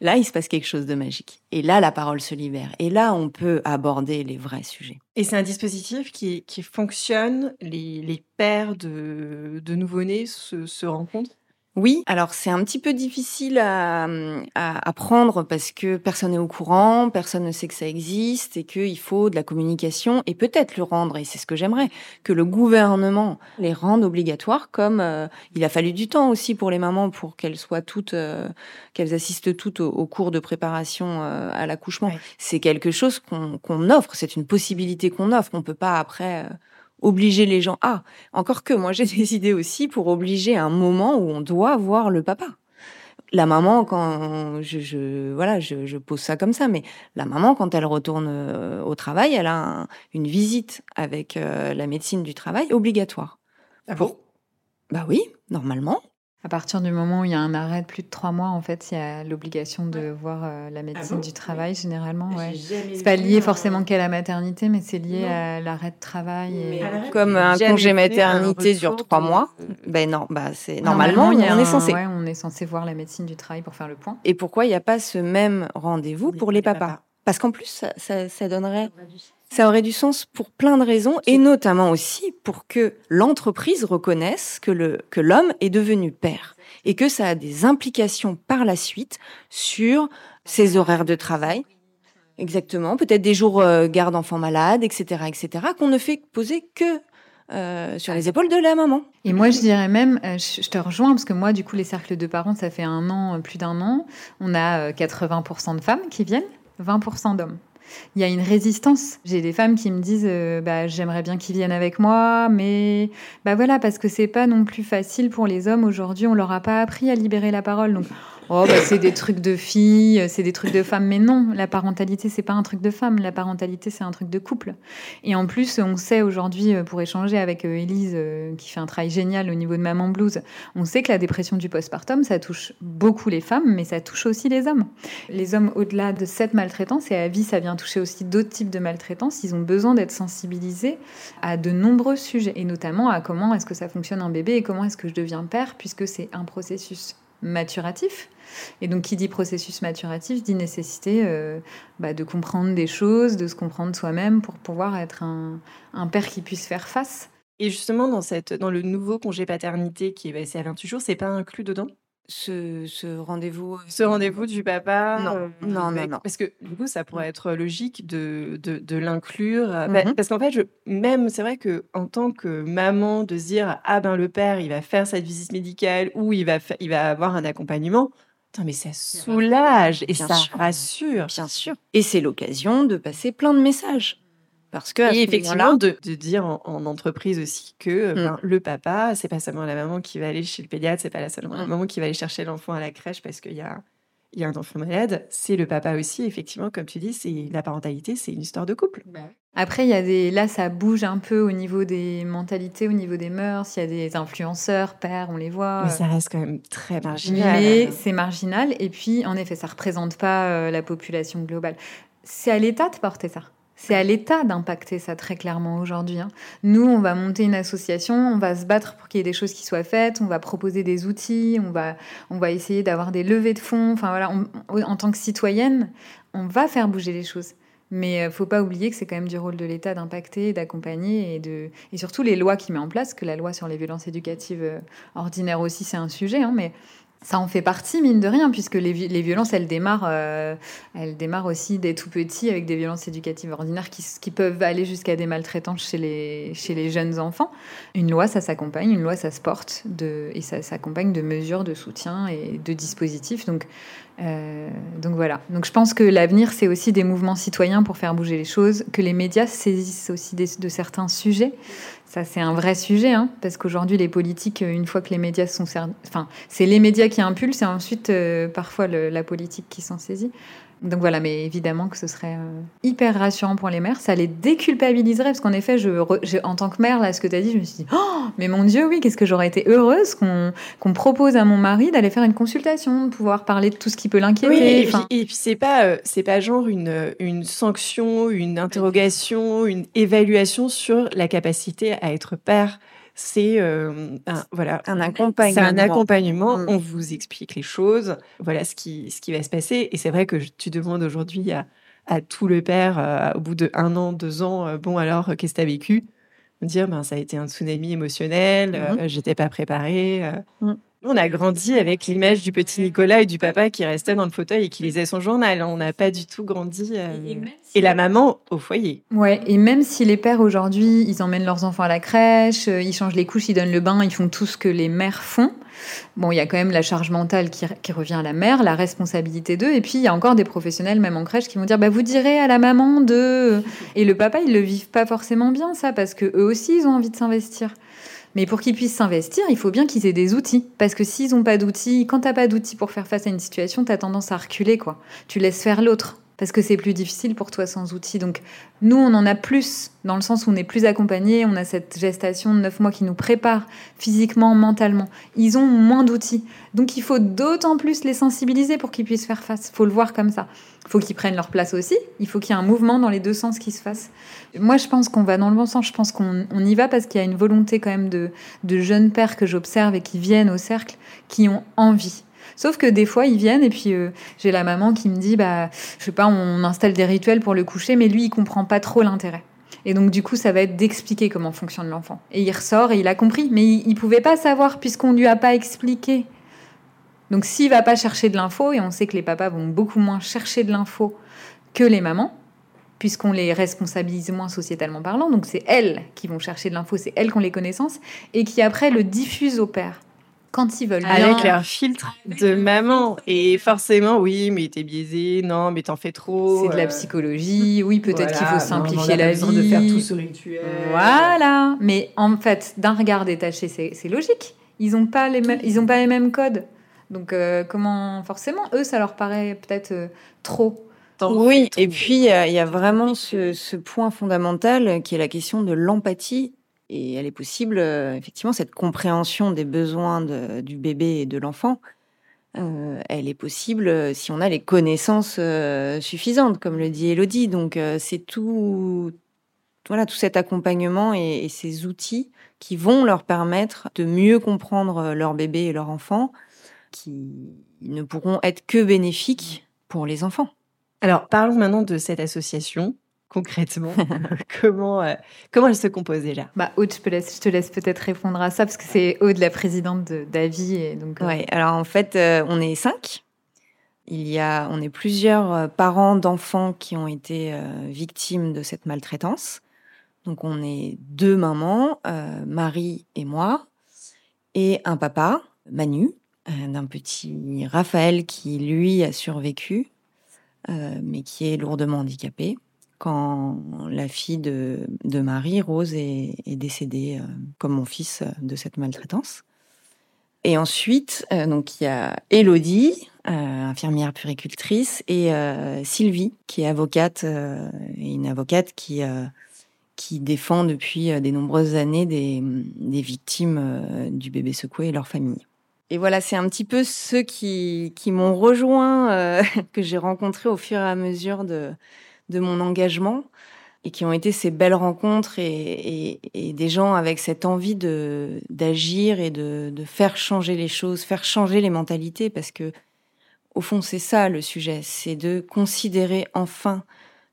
Là, il se passe quelque chose de magique. Et là, la parole se libère. Et là, on peut aborder les vrais sujets.
Et c'est un dispositif qui, qui fonctionne. Les, les pères de, de nouveau-nés se, se rencontrent?
Oui, alors c'est un petit peu difficile à, à, prendre parce que personne n'est au courant, personne ne sait que ça existe et qu'il faut de la communication et peut-être le rendre, et c'est ce que j'aimerais, que le gouvernement les rende obligatoires comme euh, il a fallu du temps aussi pour les mamans pour qu'elles soient toutes, euh, qu'elles assistent toutes au, cours de préparation euh, à l'accouchement. C'est quelque chose qu'on offre, c'est une possibilité qu'on offre, on peut pas après obliger les gens. Ah, encore que moi j'ai *laughs* des idées aussi pour obliger un moment où on doit voir le papa. La maman, quand je, voilà, je, pose ça comme ça, mais la maman, quand elle retourne euh, au travail, elle a une visite avec euh, la médecine du travail obligatoire.
Ah bon?
Bah oui, normalement.
À partir du moment où il y a un arrêt de plus de trois mois, en fait, il y a l'obligation de voir euh, la médecine
Ah bon
du travail, généralement. Ouais. C'est pas lié
un-
forcément qu'à la maternité, mais c'est lié
Non.
à l'arrêt de travail. Et...
Comme un congé maternité dure trois
de-
mois, ben non, bah c'est normalement,
il y a
on est
un-
censé.
ouais, on est censé voir la médecine du travail pour faire le point.
Et pourquoi il n'y a pas ce même rendez-vous pour les papas? Parce qu'en plus, ça, ça- ça donnerait, ça aurait du sens pour plein de raisons, et notamment aussi pour que l'entreprise reconnaisse que l'homme est devenu père et que ça a des implications par la suite sur ses horaires de travail. Exactement, peut-être des jours euh, garde enfants malades, etc., etc., qu'on ne fait poser que euh, sur les épaules de la maman.
Et moi, je dirais même, euh, je te rejoins, parce que moi, du coup, les cercles de parents, ça fait un an, plus d'un an. On a euh, 80% de femmes qui viennent, 20% d'hommes. Il y a une résistance. J'ai des femmes qui me disent, euh, bah, j'aimerais bien qu'ils viennent avec moi, mais bah voilà, parce que c'est pas non plus facile pour les hommes aujourd'hui. On leur a pas appris à libérer la parole, donc oh bah c'est des trucs de filles, c'est des trucs de femmes, mais non, la parentalité c'est pas un truc de femme, la parentalité c'est un truc de couple. Et en plus, on sait aujourd'hui, euh, pour échanger avec euh, Élise, euh, qui fait un travail génial au niveau de Maman Blues, on sait que la dépression du postpartum, ça touche beaucoup les femmes, mais ça touche aussi les hommes. Les hommes, au-delà de cette maltraitance, et à vie, ça vient toucher aussi d'autres types de maltraitance, ils ont besoin d'être sensibilisés à de nombreux sujets, et notamment à comment est-ce que ça fonctionne un bébé et comment est-ce que je deviens père, puisque c'est un processus maturatif. Et donc, qui dit processus maturatif dit nécessité euh, bah, de comprendre des choses, de se comprendre soi-même pour pouvoir être un, père qui puisse faire face.
Et justement, dans, cette, dans le nouveau congé paternité qui est passé à 28 jours, c'est pas inclus dedans?
Ce, ce rendez-vous.
Ce rendez-vous du papa
Non.
euh,
Non, non, non.
Parce que du coup, ça pourrait être logique de, de, de l'inclure. euh, bah,
Mhm.
Parce qu'en fait, je, même, c'est vrai que en tant que maman, de se dire Ah ben le père, il va faire cette visite médicale ou il va, il va avoir un accompagnement. Putain, mais ça soulage et
Bien
ça
sûr.
rassure.
Bien sûr. Et c'est l'occasion de passer plein de messages. Parce que à
Et
ce
effectivement, de, de dire en, en entreprise aussi que euh,
Mm.
ben, le papa, c'est pas seulement la maman qui va aller chez le pédiatre, c'est pas la seule la
Mm.
maman qui va aller chercher l'enfant à la crèche parce qu'il y a, il y a un enfant malade, c'est le papa aussi. Effectivement, comme tu dis, c'est la parentalité, c'est une histoire de couple.
Après, il y a des, là, ça bouge un peu au niveau des mentalités, au niveau des mœurs. Il y a des influenceurs, pères, on les voit.
Mais ça reste quand même très marginal.
Mais c'est marginal. Et puis, en effet, ça représente pas euh, la population globale. C'est à l'État de porter ça. C'est à l'État d'impacter ça très clairement aujourd'hui. hein. Nous, on va monter une association, on va se battre pour qu'il y ait des choses qui soient faites, on va proposer des outils, on va, on va essayer d'avoir des levées de fonds. Enfin voilà, en tant que citoyenne, on va faire bouger les choses. Mais euh, faut pas oublier que c'est quand même du rôle de l'État d'impacter, d'accompagner et de et surtout les lois qu'il met en place, que la loi sur les violences éducatives euh, ordinaires aussi c'est un sujet, hein, mais ça en fait partie mine de rien puisque les, les violences elles démarrent, euh, elles démarrent aussi dès tout petits avec des violences éducatives ordinaires qui, qui peuvent aller jusqu'à des maltraitances chez les chez les jeunes enfants. Une loi ça s'accompagne, une loi ça se porte de et ça s'accompagne de mesures de soutien et de dispositifs donc euh, donc voilà. Donc je pense que l'avenir, c'est aussi des mouvements citoyens pour faire bouger les choses, que les médias se saisissent aussi de certains sujets. Ça, c'est un vrai sujet, hein, parce qu'aujourd'hui, les politiques, euh, une fois que les médias sont... Enfin, c'est les médias qui impulsent et ensuite, euh, parfois, la politique qui s'en saisit. Donc voilà, mais évidemment que ce serait euh, hyper rassurant pour les mères. Ça les déculpabiliserait, parce qu'en effet, je, en tant que mère, là, ce que tu as dit, je me suis dit, oh, mais mon Dieu, oui, qu'est-ce que j'aurais été heureuse qu'on propose à mon mari d'aller faire une consultation, de pouvoir parler de tout ce qui peut l'inquiéter.
Oui, et puis,
Enfin,
puis c'est pas, euh, c'est pas genre une, une sanction, une interrogation, une évaluation sur la capacité à être père. C'est euh, un, voilà,
Un
c'est
accompagnement.
un accompagnement.
Mm.
On vous explique les choses. Voilà ce qui, ce qui va se passer. Et c'est vrai que je- tu demandes aujourd'hui à, à tout le père, euh, au bout de un an, deux ans, euh, bon alors, qu'est-ce que tu as vécu? Me dire, ben, ça a été un tsunami émotionnel. euh, j'étais pas préparée. euh. On a grandi avec l'image du petit Nicolas et du papa qui restait dans le fauteuil et qui lisait son journal. On n'a pas du tout grandi. euh, Et la maman au foyer.
Ouais, et même si les pères aujourd'hui, ils emmènent leurs enfants à la crèche, euh, ils changent les couches, ils donnent le bain, ils font tout ce que les mères font. Bon, il y a quand même la charge mentale qui, qui revient à la mère, la responsabilité d'eux, et puis il y a encore des professionnels, même en crèche, qui vont dire bah vous direz à la maman de. Et le papa, ils le vivent pas forcément bien ça, parce que eux aussi, ils ont envie de s'investir. Mais pour qu'ils puissent s'investir, il faut bien qu'ils aient des outils. Parce que s'ils n'ont pas d'outils, quand t'as pas d'outils pour faire face à une situation, t'as tendance à reculer, quoi. Tu laisses faire l'autre. Parce que c'est plus difficile pour toi sans outils. Donc nous, on en a plus, dans le sens où on est plus accompagné, on a cette gestation de neuf mois qui nous prépare physiquement, mentalement. Ils ont moins d'outils. Donc il faut d'autant plus les sensibiliser pour qu'ils puissent faire face. Faut le voir comme ça. Il faut qu'ils prennent leur place aussi. Il faut qu'il y ait un mouvement dans les deux sens qui se fasse. Moi, je pense qu'on va dans le bon sens. Je pense qu'on y va parce qu'il y a une volonté quand même de jeunes pères que j'observe et qui viennent au cercle, qui ont envie. Sauf que des fois, ils viennent et puis euh, j'ai la maman qui me dit, bah, je sais pas, on installe des rituels pour le coucher, mais lui, il comprend pas trop l'intérêt. Et donc, du coup, ça va être d'expliquer comment fonctionne l'enfant. Et il ressort et il a compris, mais il, ne pouvait pas savoir puisqu'on lui a pas expliqué. Donc, s'il va pas chercher de l'info, et on sait que les papas vont beaucoup moins chercher de l'info que les mamans, puisqu'on les responsabilise moins sociétalement parlant. Donc, c'est elles qui vont chercher de l'info, c'est elles qui ont les connaissances, et qui après le diffusent au père quand ils veulent.
Avec leur filtre de maman. Et forcément, oui, mais t'es biaisé, non, mais t'en fais trop.
C'est de la euh. psychologie, oui, peut-être qu'il faut simplifier la vie.
de faire tout ce rituel.
Voilà. Mais en fait, d'un regard détaché, c'est logique. Ils n'ont pas, les ils ont pas les mêmes codes. Donc, euh, comment, forcément, eux, ça leur paraît peut-être euh, trop.
Oui, et puis il y a vraiment ce, ce, point fondamental qui est la question de l'empathie et elle est possible, euh, effectivement, cette compréhension des besoins du bébé et de l'enfant, euh, elle est possible euh, si on a les connaissances suffisantes, comme le dit Elodie. Donc, c'est tout, voilà, tout cet accompagnement et, ces outils qui vont leur permettre de mieux comprendre leur bébé et leur enfant, qui ne pourront être que bénéfiques pour les enfants.
Alors, parlons maintenant de cette association concrètement *laughs* comment, euh, comment elle se compose déjà?
Bah, Aude, je, te laisse peut-être répondre à ça parce que c'est Aude, la présidente d'Avi. Et
donc, euh, ouais, alors en fait, euh, on est cinq. Il y a, on est plusieurs parents d'enfants qui ont été victimes de cette maltraitance. Donc on est deux mamans, Marie et moi, et un papa, Manu, d'un petit Raphaël qui lui a survécu, mais qui est lourdement handicapé quand la fille de, Marie, Rose, est, décédée, euh, comme mon fils, euh, de cette maltraitance. Et ensuite, euh, donc il y a Elodie, infirmière puricultrice, et Sylvie, qui est avocate, et une avocate qui, défend depuis des nombreuses années des, victimes du bébé secoué et leur famille. Et voilà, c'est un petit peu ceux qui m'ont rejoint, *laughs* que j'ai rencontrés au fur et à mesure de, de mon engagement et qui ont été ces belles rencontres et, des gens avec cette envie de d'agir et de, faire changer les choses, faire changer les mentalités, parce que au fond c'est ça le sujet, c'est de considérer enfin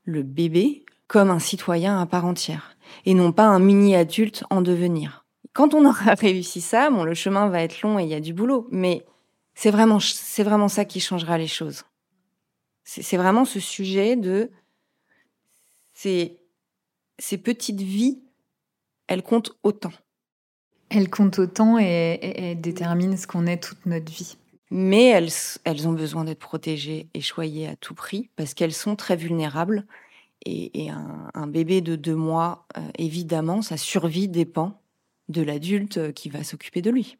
le bébé comme un citoyen à part entière et non pas un mini adulte en devenir. Quand on aura *laughs* réussi ça, bon le chemin va être long et il y a du boulot, mais c'est vraiment c'est vraiment ça qui changera les choses. C'est vraiment ce sujet de ces petites vies, elles comptent autant.
Elles comptent autant et, elles déterminent ce qu'on est toute notre vie.
Mais elles, elles ont besoin d'être protégées et choyées à tout prix parce qu'elles sont très vulnérables. Et, un, bébé de deux mois, euh, évidemment, sa survie dépend de l'adulte qui va s'occuper de lui.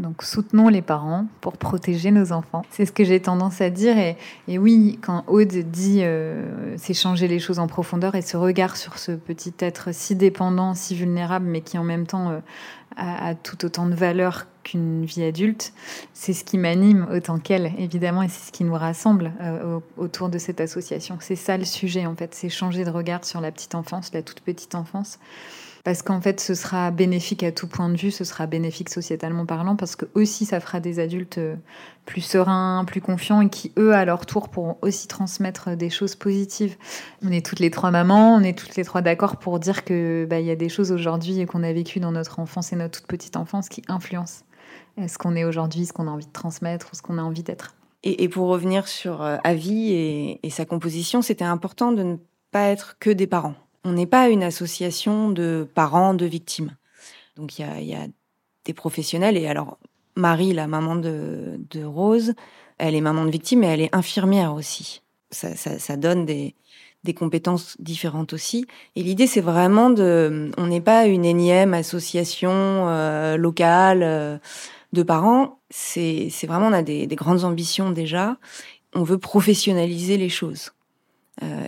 Donc soutenons les parents pour protéger nos enfants. C'est ce que j'ai tendance à dire. Et, oui, quand Aude dit euh, c'est changer les choses en profondeur et ce regard sur ce petit être si dépendant, si vulnérable, mais qui en même temps euh, a, tout autant de valeur qu'une vie adulte, c'est ce qui m'anime autant qu'elle, évidemment, et c'est ce qui nous rassemble euh, autour de cette association. C'est ça le sujet, en fait, c'est changer de regard sur la petite enfance, la toute petite enfance parce qu'en fait, ce sera bénéfique à tout point de vue, ce sera bénéfique sociétalement parlant, parce que aussi, ça fera des adultes euh, plus sereins, plus confiants, et qui, eux, à leur tour, pourront aussi transmettre des choses positives. On est toutes les trois mamans, on est toutes les trois d'accord pour dire que bah, il y a des choses aujourd'hui et qu'on a vécues dans notre enfance et notre toute petite enfance qui influencent ce qu'on est aujourd'hui, ce qu'on a envie de transmettre ou ce qu'on a envie d'être.
Et, pour revenir sur euh, Avi et sa composition, c'était important de ne pas être que des parents. On n'est pas une association de parents de victimes. Donc il y a, des professionnels. Et alors, Marie, la maman de, Rose, elle est maman de victime, mais elle est infirmière aussi. Ça, donne des, compétences différentes aussi. Et l'idée, c'est vraiment de... On n'est pas une énième association euh, locale euh, de parents. C'est vraiment, on a des, des grandes ambitions déjà. On veut professionnaliser les choses.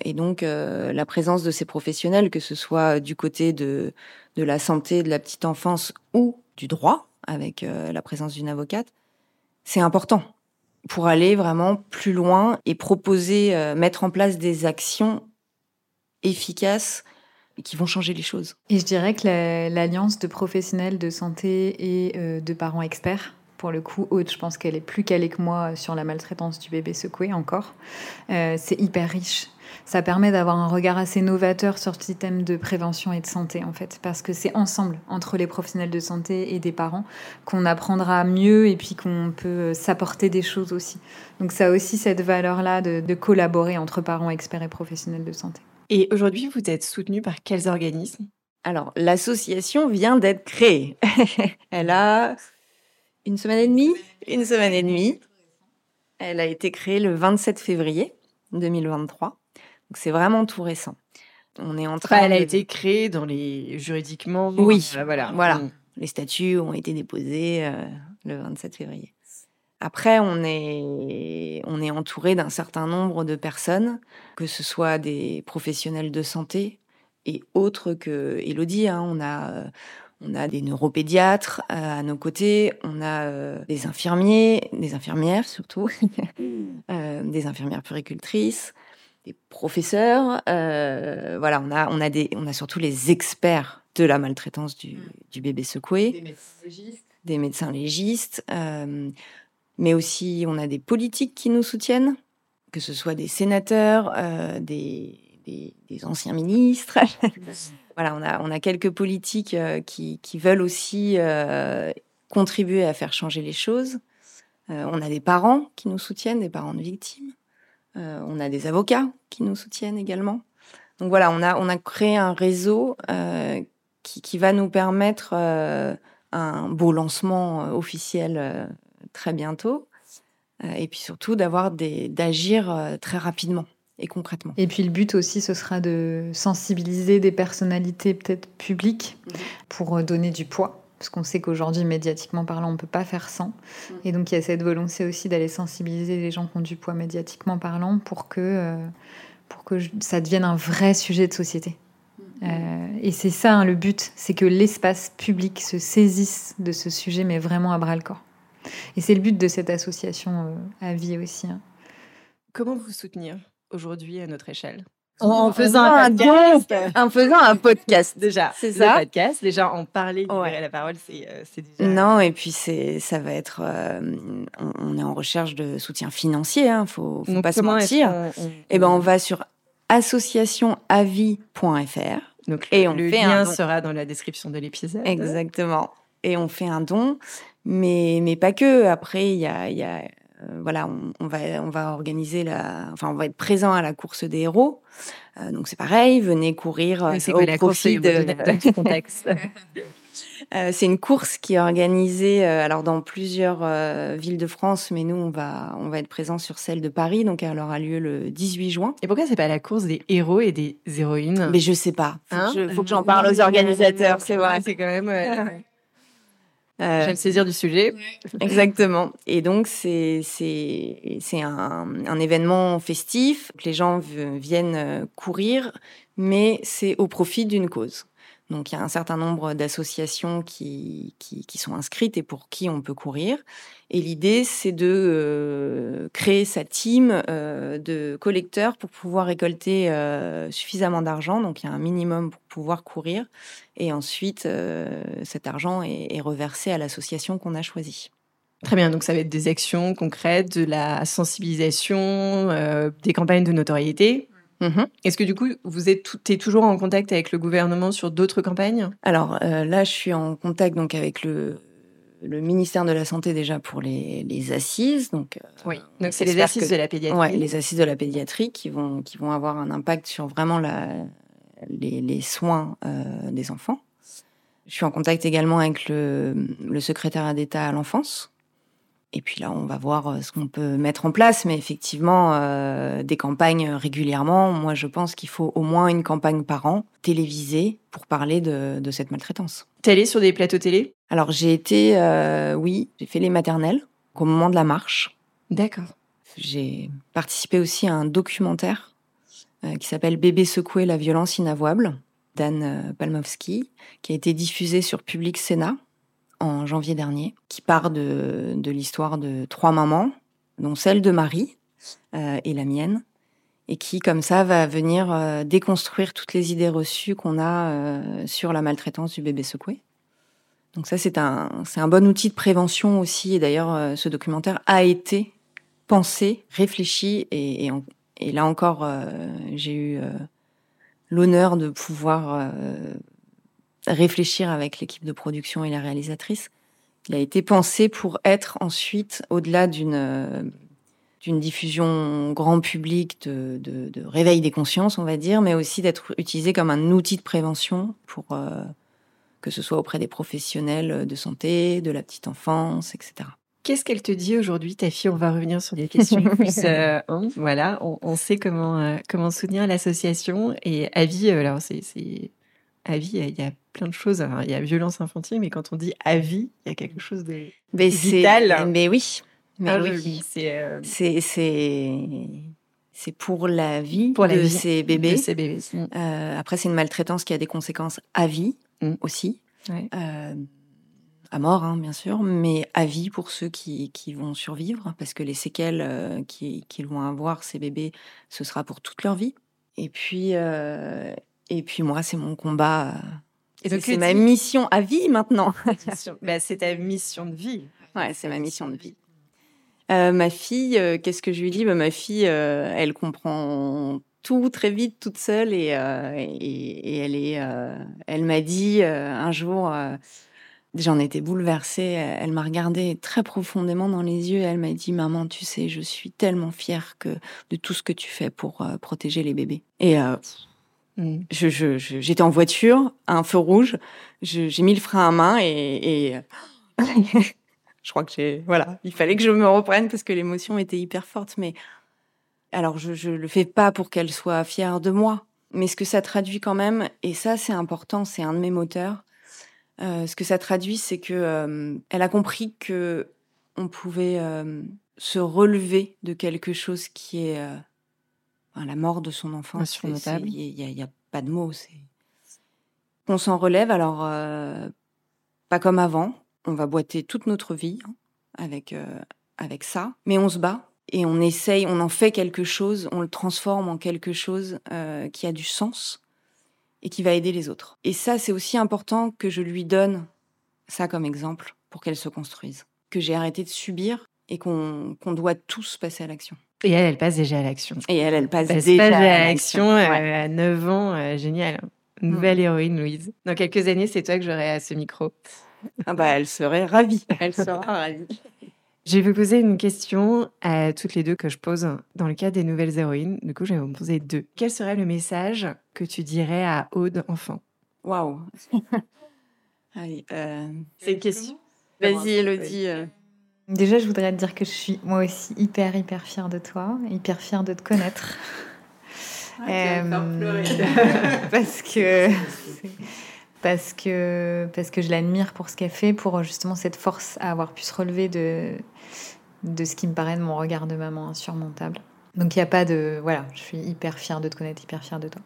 Et donc, la présence de ces professionnels, que ce soit du côté de, de la santé de la petite enfance ou du droit, avec la présence d'une avocate, c'est important pour aller vraiment plus loin et proposer, mettre en place des actions efficaces qui vont changer les choses.
Et je dirais que l'alliance de professionnels de santé et de parents experts pour le coup, Aude, je pense qu'elle est plus calée que moi sur la maltraitance du bébé secoué encore. Euh, c'est hyper riche. Ça permet d'avoir un regard assez novateur sur ce thème de prévention et de santé, en fait, parce que c'est ensemble, entre les professionnels de santé et des parents, qu'on apprendra mieux et puis qu'on peut euh, s'apporter des choses aussi. Donc ça a aussi cette valeur-là de, de collaborer entre parents experts et professionnels de santé.
Et aujourd'hui, vous êtes soutenu par quels organismes?
Alors, l'association vient d'être créée. *laughs* Elle a une semaine et demie? Une semaine et demie. Elle a été créée le 27 février 2023. Donc c'est vraiment tout récent.
On est en train. elle a été créée dans les juridiquement.
Oui, voilà. Voilà. Mm. Les statuts ont été déposés euh, le 27 février. Après, on est, on est entouré d'un certain nombre de personnes, que ce soit des professionnels de santé et autres que Elodie. Hein. on a euh, on a des neuropédiatres euh, à nos côtés, on a des infirmiers, des infirmières surtout, *laughs* des infirmières puricultrices, des professeurs. voilà, on a, on, a des, on a surtout les experts de la maltraitance du, du bébé secoué. Des médecins légistes. Des médecins légistes. mais aussi, on a des politiques qui nous soutiennent, que ce soit des sénateurs, des, des, des anciens ministres. *laughs* voilà, on a, on a quelques politiques euh, qui, qui, veulent aussi euh, contribuer à faire changer les choses. Euh, on a des parents qui nous soutiennent, des parents de victimes. On a des avocats qui nous soutiennent également. Donc voilà, on a, on a créé un réseau qui, qui, va nous permettre un beau lancement officiel très bientôt. et puis surtout d'avoir des, d'agir très rapidement et concrètement.
Et puis le but aussi, ce sera de sensibiliser des personnalités peut-être publiques mhm. pour euh, donner du poids. Parce qu'on sait qu'aujourd'hui, médiatiquement parlant, on ne peut pas faire sans. Mhm. Et donc, il y a cette volonté aussi d'aller sensibiliser les gens qui ont du poids médiatiquement parlant pour que, euh, pour que ça devienne un vrai sujet de société. Mhm. Euh, et c'est ça hein, le but, c'est que l'espace public se saisisse de ce sujet, mais vraiment à bras le corps. Et c'est le but de cette association à vie aussi. Hein.
Comment vous soutenir aujourd'hui à notre échelle?
En, faisant un, podcast. En faisant un podcast
déjà.
C'est ça.
podcast, déjà en parler, ouais. la parole, c'est euh, déjà.
Non, et puis c'est, ça va être. Euh, on, est en recherche de soutien financier. Hein, faut, faut pas se mentir. et eh ben, on va sur associationavis.fr.
Donc et on le lien sera dans la description de l'épisode.
Exactement. Et on fait un don, mais mais pas que. Après, il y a, y a voilà, on, va, on va organiser la, enfin, on va être présent à la course des héros. Euh, donc c'est pareil, venez courir
euh, au la profit de, *laughs* contexte?
c'est une course qui est organisée alors dans plusieurs villes de France, mais nous on va on va être présent sur celle de Paris, donc elle aura lieu le 18 juin.
Et pourquoi c'est pas la course des héros et des héroïnes?
Mais je sais pas. Faut, hein? que, j'en parle aux organisateurs, c'est vrai.
C'est quand même. Euh, J'aime saisir du sujet. *laughs*
Exactement. Et donc, c'est un, un événement festif. Les gens viennent euh, courir, mais c'est au profit d'une cause. Donc il y a un certain nombre d'associations qui, qui, sont inscrites et pour qui on peut courir. Et l'idée, c'est de euh, créer sa team euh, de collecteurs pour pouvoir récolter euh, suffisamment d'argent. Donc il y a un minimum pour pouvoir courir. Et ensuite, cet argent est, est reversé à l'association qu'on a choisie.
Très bien, donc ça va être des actions concrètes, de la sensibilisation, des campagnes de notoriété, Mhm. Est-ce que du coup, vous êtes es toujours en contact avec le gouvernement sur d'autres campagnes?
Alors euh, là, je suis en contact donc avec le, le ministère de la Santé déjà pour les, les assises. Donc,
euh, oui, donc c'est les assises de la pédiatrie.
Ouais, les assises de la pédiatrie qui vont, qui vont avoir un impact sur vraiment la, les, les soins euh, des enfants. Je suis en contact également avec le, le secrétariat d'État à l'enfance et puis là, on va voir euh, ce qu'on peut mettre en place. Mais effectivement, euh, des campagnes régulièrement. Moi, je pense qu'il faut au moins une campagne par an télévisée pour parler de, de cette maltraitance.
T'es sur des plateaux télé?
Alors, j'ai été, euh, oui, j'ai fait les maternelles au moment de la marche.
D'accord.
J'ai participé aussi à un documentaire qui s'appelle Bébé secoué, la violence inavouable, d'Anne Palmowski, qui a été diffusée sur Public Sénat en janvier dernier, qui part de, de l'histoire de trois mamans, dont celle de Marie et la mienne, et qui, comme ça, va venir déconstruire toutes les idées reçues qu'on a sur la maltraitance du bébé secoué. Donc ça, c'est un, un bon outil de prévention aussi. Et d'ailleurs, euh, ce documentaire a été pensé, réfléchi. Et, et, là encore, euh, j'ai eu euh, l'honneur de pouvoir réfléchir avec l'équipe de production et la réalisatrice. Il a été pensé pour être ensuite, au-delà d'une d'une diffusion grand public, de, de, de, réveil des consciences, on va dire, mais aussi d'être utilisé comme un outil de prévention pour que ce soit auprès des professionnels de santé, de la petite enfance, etc.
Qu'est-ce qu'elle te dit aujourd'hui, ta fille? On va revenir sur des questions plus. Euh, *laughs* hein, voilà, on, sait comment, euh, comment soutenir l'association. Et Avis, euh, alors c'est. Avis, il y a plein de choses. il y a violence infantile, mais quand on dit Avis, il y a quelque chose de mais vital.
Mais oui. Mais ah, oui. C'est. C'est pour la vie pour de, ces bébés.
ces bébés.
après, c'est une maltraitance qui a des conséquences à vie. Mmh. aussi. Euh, à mort, hein, bien sûr, mais à vie pour ceux qui, qui vont survivre, parce que les séquelles euh, qu'ils vont avoir, ces bébés, ce sera pour toute leur vie. Et puis, euh, et puis moi, c'est mon combat. C'est ma mission à vie maintenant. *laughs* *laughs*
bah, c'est ta mission de vie.
Ouais, c'est ma mission de vie. ma fille, qu'est-ce que je lui dis? Bah, Ma fille, elle comprend tout très vite toute seule et, euh, et, elle est, euh, elle m'a dit euh, un jour, j'en étais bouleversée, elle m'a regardé très profondément dans les yeux et elle m'a dit maman tu sais je suis tellement fière que de tout ce que tu fais pour protéger les bébés et je, je, j'étais en voiture un feu rouge, j'ai mis le frein à main et, *laughs* je crois que j'ai voilà il fallait que je me reprenne parce que l'émotion était hyper forte mais alors, je ne le fais pas pour qu'elle soit fière de moi, mais ce que ça traduit quand même, et ça c'est important, c'est un de mes moteurs, euh, ce que ça traduit, c'est que euh, elle a compris que on pouvait euh, se relever de quelque chose qui est la mort de son enfant.
Il
n'y a, pas de mots. On s'en relève, alors pas comme avant. On va boiter toute notre vie hein, avec, avec ça, mais on se bat et on essaye, on en fait quelque chose, on le transforme en quelque chose euh, qui a du sens et qui va aider les autres. Et ça, c'est aussi important que je lui donne ça comme exemple pour qu'elle se construise. Que j'ai arrêté de subir et qu'on doit tous passer à l'action.
Et elle, elle passe déjà à l'action.
Et elle, elle passe déjà
à l'action. Euh, à 9 ans, euh, génial. Nouvelle mm. héroïne, Louise. Dans quelques années, c'est toi que j'aurai à ce micro. *laughs*
Ah bah, elle serait ravie. Elle sera ravie.
Je vais vous poser une question à toutes les deux que je pose dans le cas des nouvelles héroïnes. Du coup, je vais vous poser deux. Quel serait le message que tu dirais à Aude enfant?
Waouh *laughs*
euh, C'est une question.
Vas-y, Elodie. Euh.
Déjà, je voudrais te dire que je suis moi aussi hyper, hyper fière de toi, hyper fière de te connaître.
Ah, euh, *laughs*
parce que parce que, parce que je l'admire pour ce qu'elle fait, pour justement cette force à avoir pu se relever de, de ce qui me paraît de mon regard de maman insurmontable. Donc il n'y a pas de... Voilà, je suis hyper fière de te connaître, hyper fière de toi.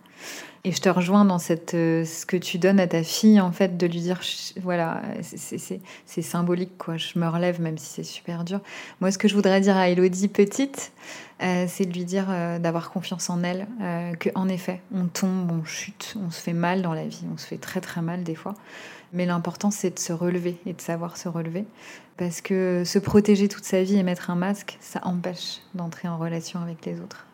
Et je te rejoins dans cette, euh, ce que tu donnes à ta fille, en fait, de lui dire, voilà, c'est symbolique, quoi. Je me relève, même si c'est super dur. Moi, ce que je voudrais dire à Elodie petite, euh, c'est de lui dire euh, d'avoir confiance en elle, que en effet, on tombe, on chute, on se fait mal dans la vie, on se fait très très mal des fois. Mais l'important, c'est de se relever et de savoir se relever. Parce que se protéger toute sa vie et mettre un masque, ça empêche d'entrer en relation avec les autres.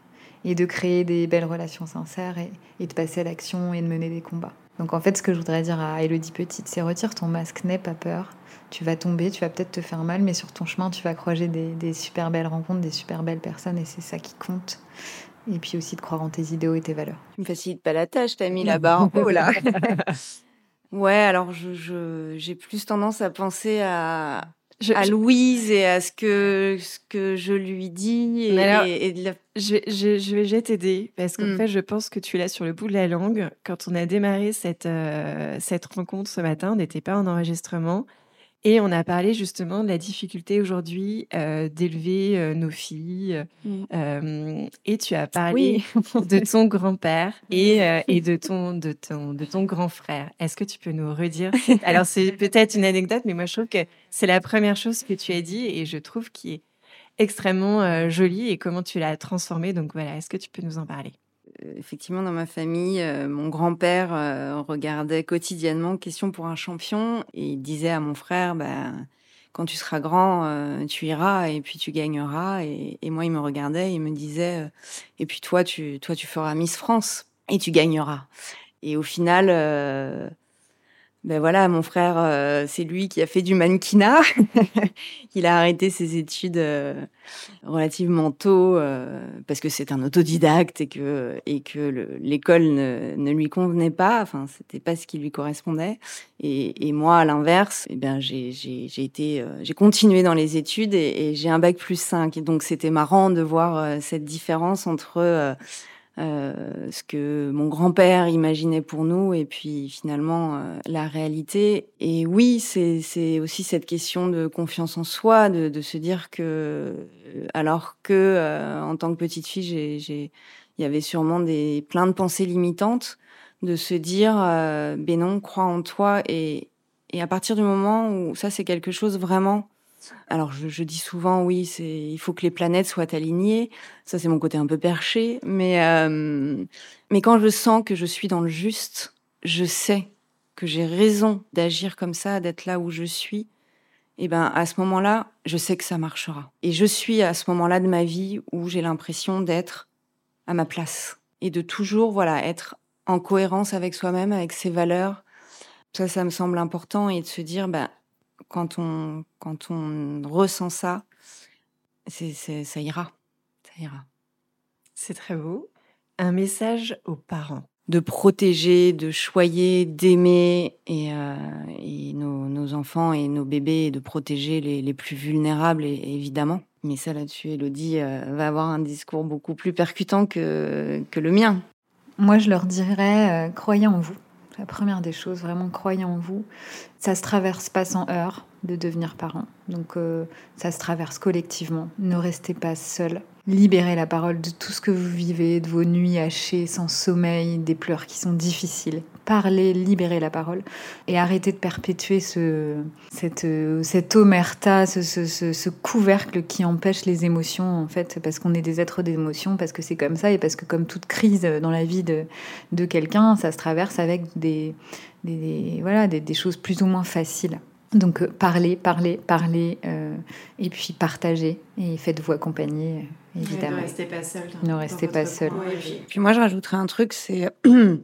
Et de créer des belles relations sincères et, de passer à l'action et de mener des combats. Donc en fait, ce que je voudrais dire à Elodie Petite, c'est retire ton masque, n'aie pas peur. Tu vas tomber, tu vas peut-être te faire mal, mais sur ton chemin, tu vas croiser des, des super belles rencontres, des super belles personnes, et c'est ça qui compte. Et puis aussi de croire en tes idéaux et tes valeurs.
Tu me facilites pas la tâche, t'as mis la barre en haut là. *laughs* ouais, alors je, j'ai plus tendance à penser à, à Louise et à ce que, ce que je lui dis. Et,
je, je, je, vais t'aider parce qu'en mmh. fait, je pense que tu l'as sur le bout de la langue. Quand on a démarré cette, euh, cette rencontre ce matin, on n'était pas en enregistrement. Et on a parlé justement de la difficulté aujourd'hui d'élever nos filles. Mmh. et tu as parlé *laughs* de ton grand-père et, et de, ton, de, ton, de ton grand frère. Est-ce que tu peux nous redire *laughs* Alors, c'est peut-être une anecdote, mais moi, je trouve que c'est la première chose que tu as dit et je trouve qui est extrêmement jolie et comment tu l'as transformée. Donc voilà, est-ce que tu peux nous en parler?
Effectivement, dans ma famille, euh, mon grand-père euh, regardait quotidiennement Question pour un champion et il disait à mon frère, bah, quand tu seras grand, euh, tu iras et puis tu gagneras. Et, moi, il me regardait, il me disait, et puis toi, tu, toi, tu feras Miss France et tu gagneras. Et au final, ben voilà, mon frère, euh, c'est lui qui a fait du mannequinat. *laughs* il a arrêté ses études euh, relativement tôt euh, parce que c'est un autodidacte et que et que l'école ne, lui convenait pas. Enfin, c'était pas ce qui lui correspondait. Et, et moi, à l'inverse, eh bien, j'ai j'ai été, j'ai continué dans les études et, et j'ai un bac plus 5. Et donc, c'était marrant de voir cette différence entre euh, ce que mon grand-père imaginait pour nous et puis finalement euh, la réalité. Et oui, c'est aussi cette question de confiance en soi, de, de se dire que alors que euh, en tant que petite fille, j'ai il y avait sûrement des plein de pensées limitantes, de se dire ben non, crois en toi et, et à partir du moment où ça c'est quelque chose vraiment alors, je, dis souvent, oui, c'est il faut que les planètes soient alignées. Ça, c'est mon côté un peu perché. Mais, euh, mais quand je sens que je suis dans le juste, je sais que j'ai raison d'agir comme ça, d'être là où je suis. Et eh ben, à ce moment-là, je sais que ça marchera. Et je suis à ce moment-là de ma vie où j'ai l'impression d'être à ma place et de toujours, voilà, être en cohérence avec soi-même, avec ses valeurs. Ça, ça me semble important et de se dire, ben, quand on, quand on ressent ça, c'est, ça ira. Ça ira.
C'est très beau. Un message aux parents.
De protéger, de choyer, d'aimer et, euh, nos, enfants et nos bébés, et de protéger les, plus vulnérables, évidemment. Mais ça, là-dessus, Elodie euh, va avoir un discours beaucoup plus percutant que, que le mien.
Moi, je leur dirais, euh, croyez en vous. La première des choses, vraiment croyez en vous. Ça se traverse pas sans heurts de devenir parent. Donc euh, ça se traverse collectivement. Ne restez pas seul. Libérez la parole de tout ce que vous vivez, de vos nuits hachées, sans sommeil, des pleurs qui sont difficiles. Parlez, libérez la parole et arrêtez de perpétuer ce, cette, euh, omerta, ce, couvercle qui empêche les émotions, en fait, parce qu'on est des êtres d'émotions, parce que c'est comme ça et parce que comme toute crise dans la vie de, quelqu'un, ça se traverse avec des, voilà, des, choses plus ou moins faciles. Donc parlez, parlez, parlez, euh, et puis partagez, et faites-vous accompagner, évidemment.
ne restez pas seul.
Ne restez pas seul.
puis, moi, je rajouterais un truc, c'est *clears throat* euh,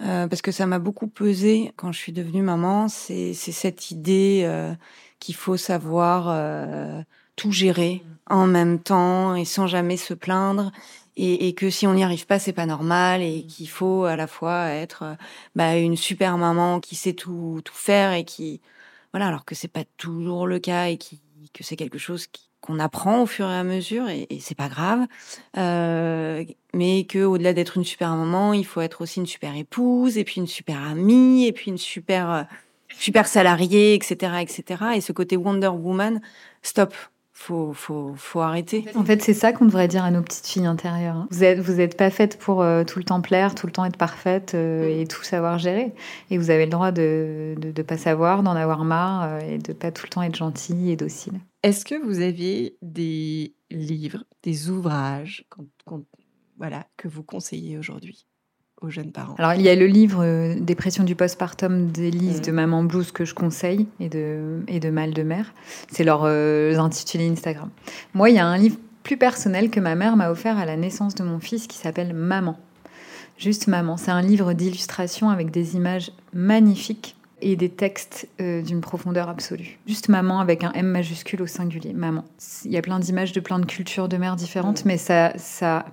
parce que ça m'a beaucoup pesé quand je suis devenue maman, c'est cette idée euh, qu'il faut savoir tout gérer en même temps et sans jamais se plaindre. Et, et, que si on n'y arrive pas, c'est pas normal et qu'il faut à la fois être bah, une super maman qui sait tout, tout faire et qui, voilà, alors que c'est pas toujours le cas et qui, que c'est quelque chose qu'on apprend au fur et à mesure et, c'est pas grave. Euh, mais que au-delà d'être une super maman, il faut être aussi une super épouse et puis une super amie et puis une super euh, super salariée, etc., etc. Et ce côté Wonder Woman, stop faut, faut, faut arrêter.
En fait, c'est ça qu'on devrait dire à nos petites filles intérieures. Hein. Vous êtes, vous êtes pas faites pour euh, tout le temps plaire, tout le temps être parfaite euh, mm. et tout savoir gérer. Et vous avez le droit de ne pas savoir, d'en avoir marre euh, et de pas tout le temps être gentille et docile.
Est-ce que vous avez des livres, des ouvrages voilà, que vous conseillez aujourd'hui? Aux jeunes parents
Alors, il y a le livre euh, Dépression du postpartum d'Élise mm. de Maman Blues que je conseille et de, et de Mal de Mère. C'est leur euh, intitulé Instagram. Moi, il y a un livre plus personnel que ma mère m'a offert à la naissance de mon fils qui s'appelle Maman. Juste Maman. C'est un livre d'illustration avec des images magnifiques et des textes euh, d'une profondeur absolue. Juste maman avec un M majuscule au singulier, maman. Il y a plein d'images de plein de cultures de mères différentes, mm. mais ça, ça,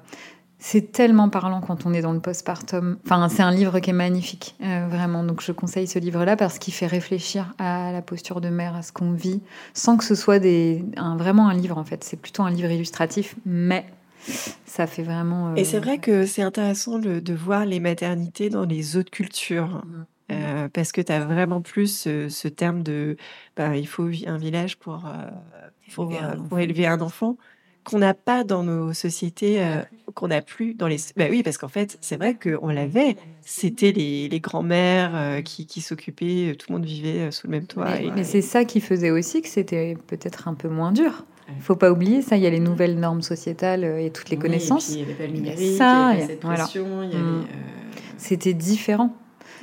c'est tellement parlant quand on est dans le postpartum. Enfin, c'est un livre qui est magnifique, euh, vraiment. Donc, je conseille ce livre-là parce qu'il fait réfléchir à la posture de mère, à ce qu'on vit, sans que ce soit des, un, vraiment un livre, en fait. C'est plutôt un livre illustratif, mais ça fait vraiment.
Et c'est euh, vrai que c'est intéressant de voir les maternités dans les autres cultures. euh, parce que tu as vraiment plus ce, ce terme de bah, il faut un village pour, euh, euh, pour élever un enfant qu'on n'a pas dans nos sociétés, euh, qu'on n'a plus dans les... Bah oui, parce qu'en fait, c'est vrai qu'on l'avait. C'était les, les grands-mères euh, qui, qui s'occupaient, euh, tout le monde vivait sous le même toit.
Mais,
et-
mais c'est ça qui faisait aussi que c'était peut-être un peu moins dur. Il faut pas oublier ça, il y a les nouvelles normes sociétales et toutes les
Oui,
connaissances.
il avait pas le
y a
numérique,
ça,
il y avait cette pression, avait...
Mm.
euh,
C'était différent.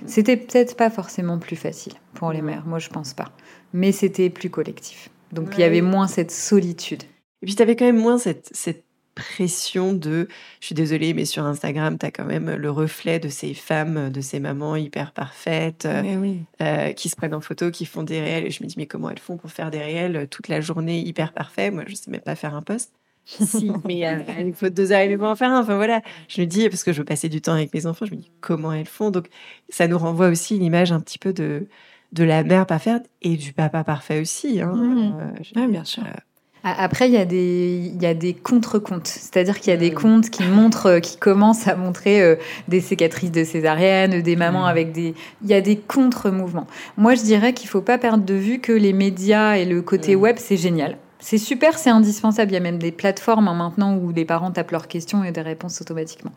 C'était peut-être pas forcément plus facile pour les
Non.
mères, moi je pense pas. Mais c'était plus collectif. Donc il y avait moins cette solitude.
Et puis, tu avais quand même moins cette, cette pression de je suis désolée, mais sur Instagram, tu as quand même le reflet de ces femmes, de ces mamans hyper parfaites, euh,
oui.
euh, qui se prennent en photo, qui font des réels. Et je me dis, mais comment elles font pour faire des réels euh, toute la journée hyper parfait? Moi, je sais même pas faire un post. *laughs* si, mais euh, il faut deux heures et demie pour en faire un. Enfin voilà, je me dis, parce que je veux passer du temps avec mes enfants, je me dis, comment elles font? Donc, ça nous renvoie aussi l'image un petit peu de, de la mère parfaite et du papa parfait aussi. Hein. Euh, je-
Ouais, bien sûr.
Euh,
Après, il y a des, il y a des contre-comptes. C'est-à-dire qu'il y a des
Mm.
comptes qui montrent, euh, qui commencent à montrer euh, des cicatrices de césarienne, des mamans
Mm.
avec des. Il y a des contre-mouvements. Moi, je dirais qu'il faut pas perdre de vue que les médias et le côté
Mm.
web, c'est génial. C'est super, c'est indispensable. Il y a même des plateformes hein, maintenant où les parents tapent leurs questions et des réponses automatiquement.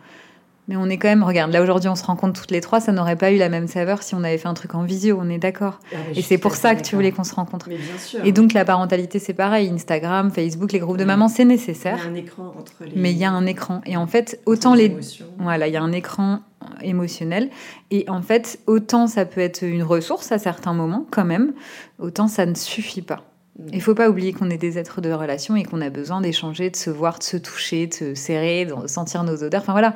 Mais on est quand même, regarde, là aujourd'hui on se rencontre toutes les trois, ça n'aurait pas eu la même saveur si on avait fait un truc en visio, on est d'accord. Et c'est pour ça que tu voulais qu'on se rencontre.
Mais bien sûr.
Et donc la parentalité, c'est pareil. Instagram, Facebook, les groupes de mamans, c'est
il y
nécessaire.
a un écran entre les.
Mais il y a un écran. Et en fait, autant les...
émotions.
Voilà, il y a un écran émotionnel. Et en fait, autant ça peut être une ressource à certains moments, quand même, autant ça ne suffit pas.
Mm.
Il faut pas oublier qu'on est des êtres de relation et qu'on a besoin d'échanger, de se voir, de se toucher, de se serrer, de sentir nos odeurs. Enfin voilà.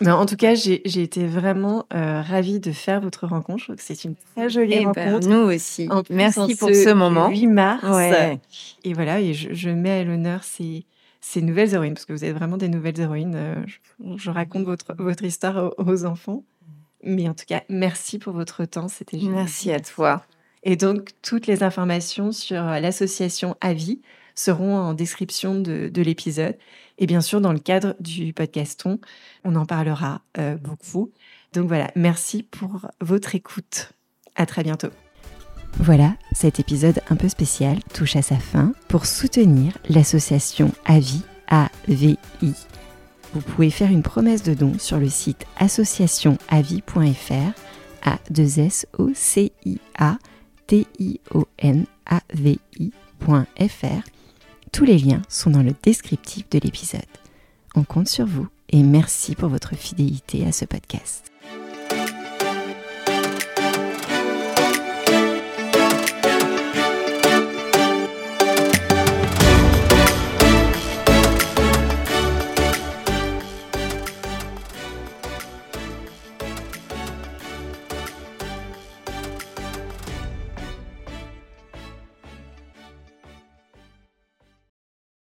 Non, en tout cas, j'ai été vraiment euh, ravie de faire votre rencontre. Je trouve que c'est une très jolie
Eh ben,
rencontre.
nous aussi.
En
Merci pour ce moment.
8 mars.
Ouais.
Et voilà, et je, je mets à l'honneur ces, ces nouvelles héroïnes, parce que vous êtes vraiment des nouvelles héroïnes. Euh, Je, je raconte votre, votre histoire aux, aux enfants. Mais en tout cas, merci pour votre temps. C'était génial.
Merci à toi.
Et donc, toutes les informations sur euh, l'association Avis seront en description de, de l'épisode. Et bien sûr, dans le cadre du podcaston, on en parlera euh, beaucoup. Donc voilà, merci pour votre écoute. À très bientôt. Voilà, cet épisode un peu spécial touche à sa fin. Pour soutenir l'association AVI, AVI, vous pouvez faire une promesse de don sur le site associationavi.fr a 2 s o c i a t i o n a v. Tous les liens sont dans le descriptif de l'épisode. On compte sur vous et merci pour votre fidélité à ce podcast.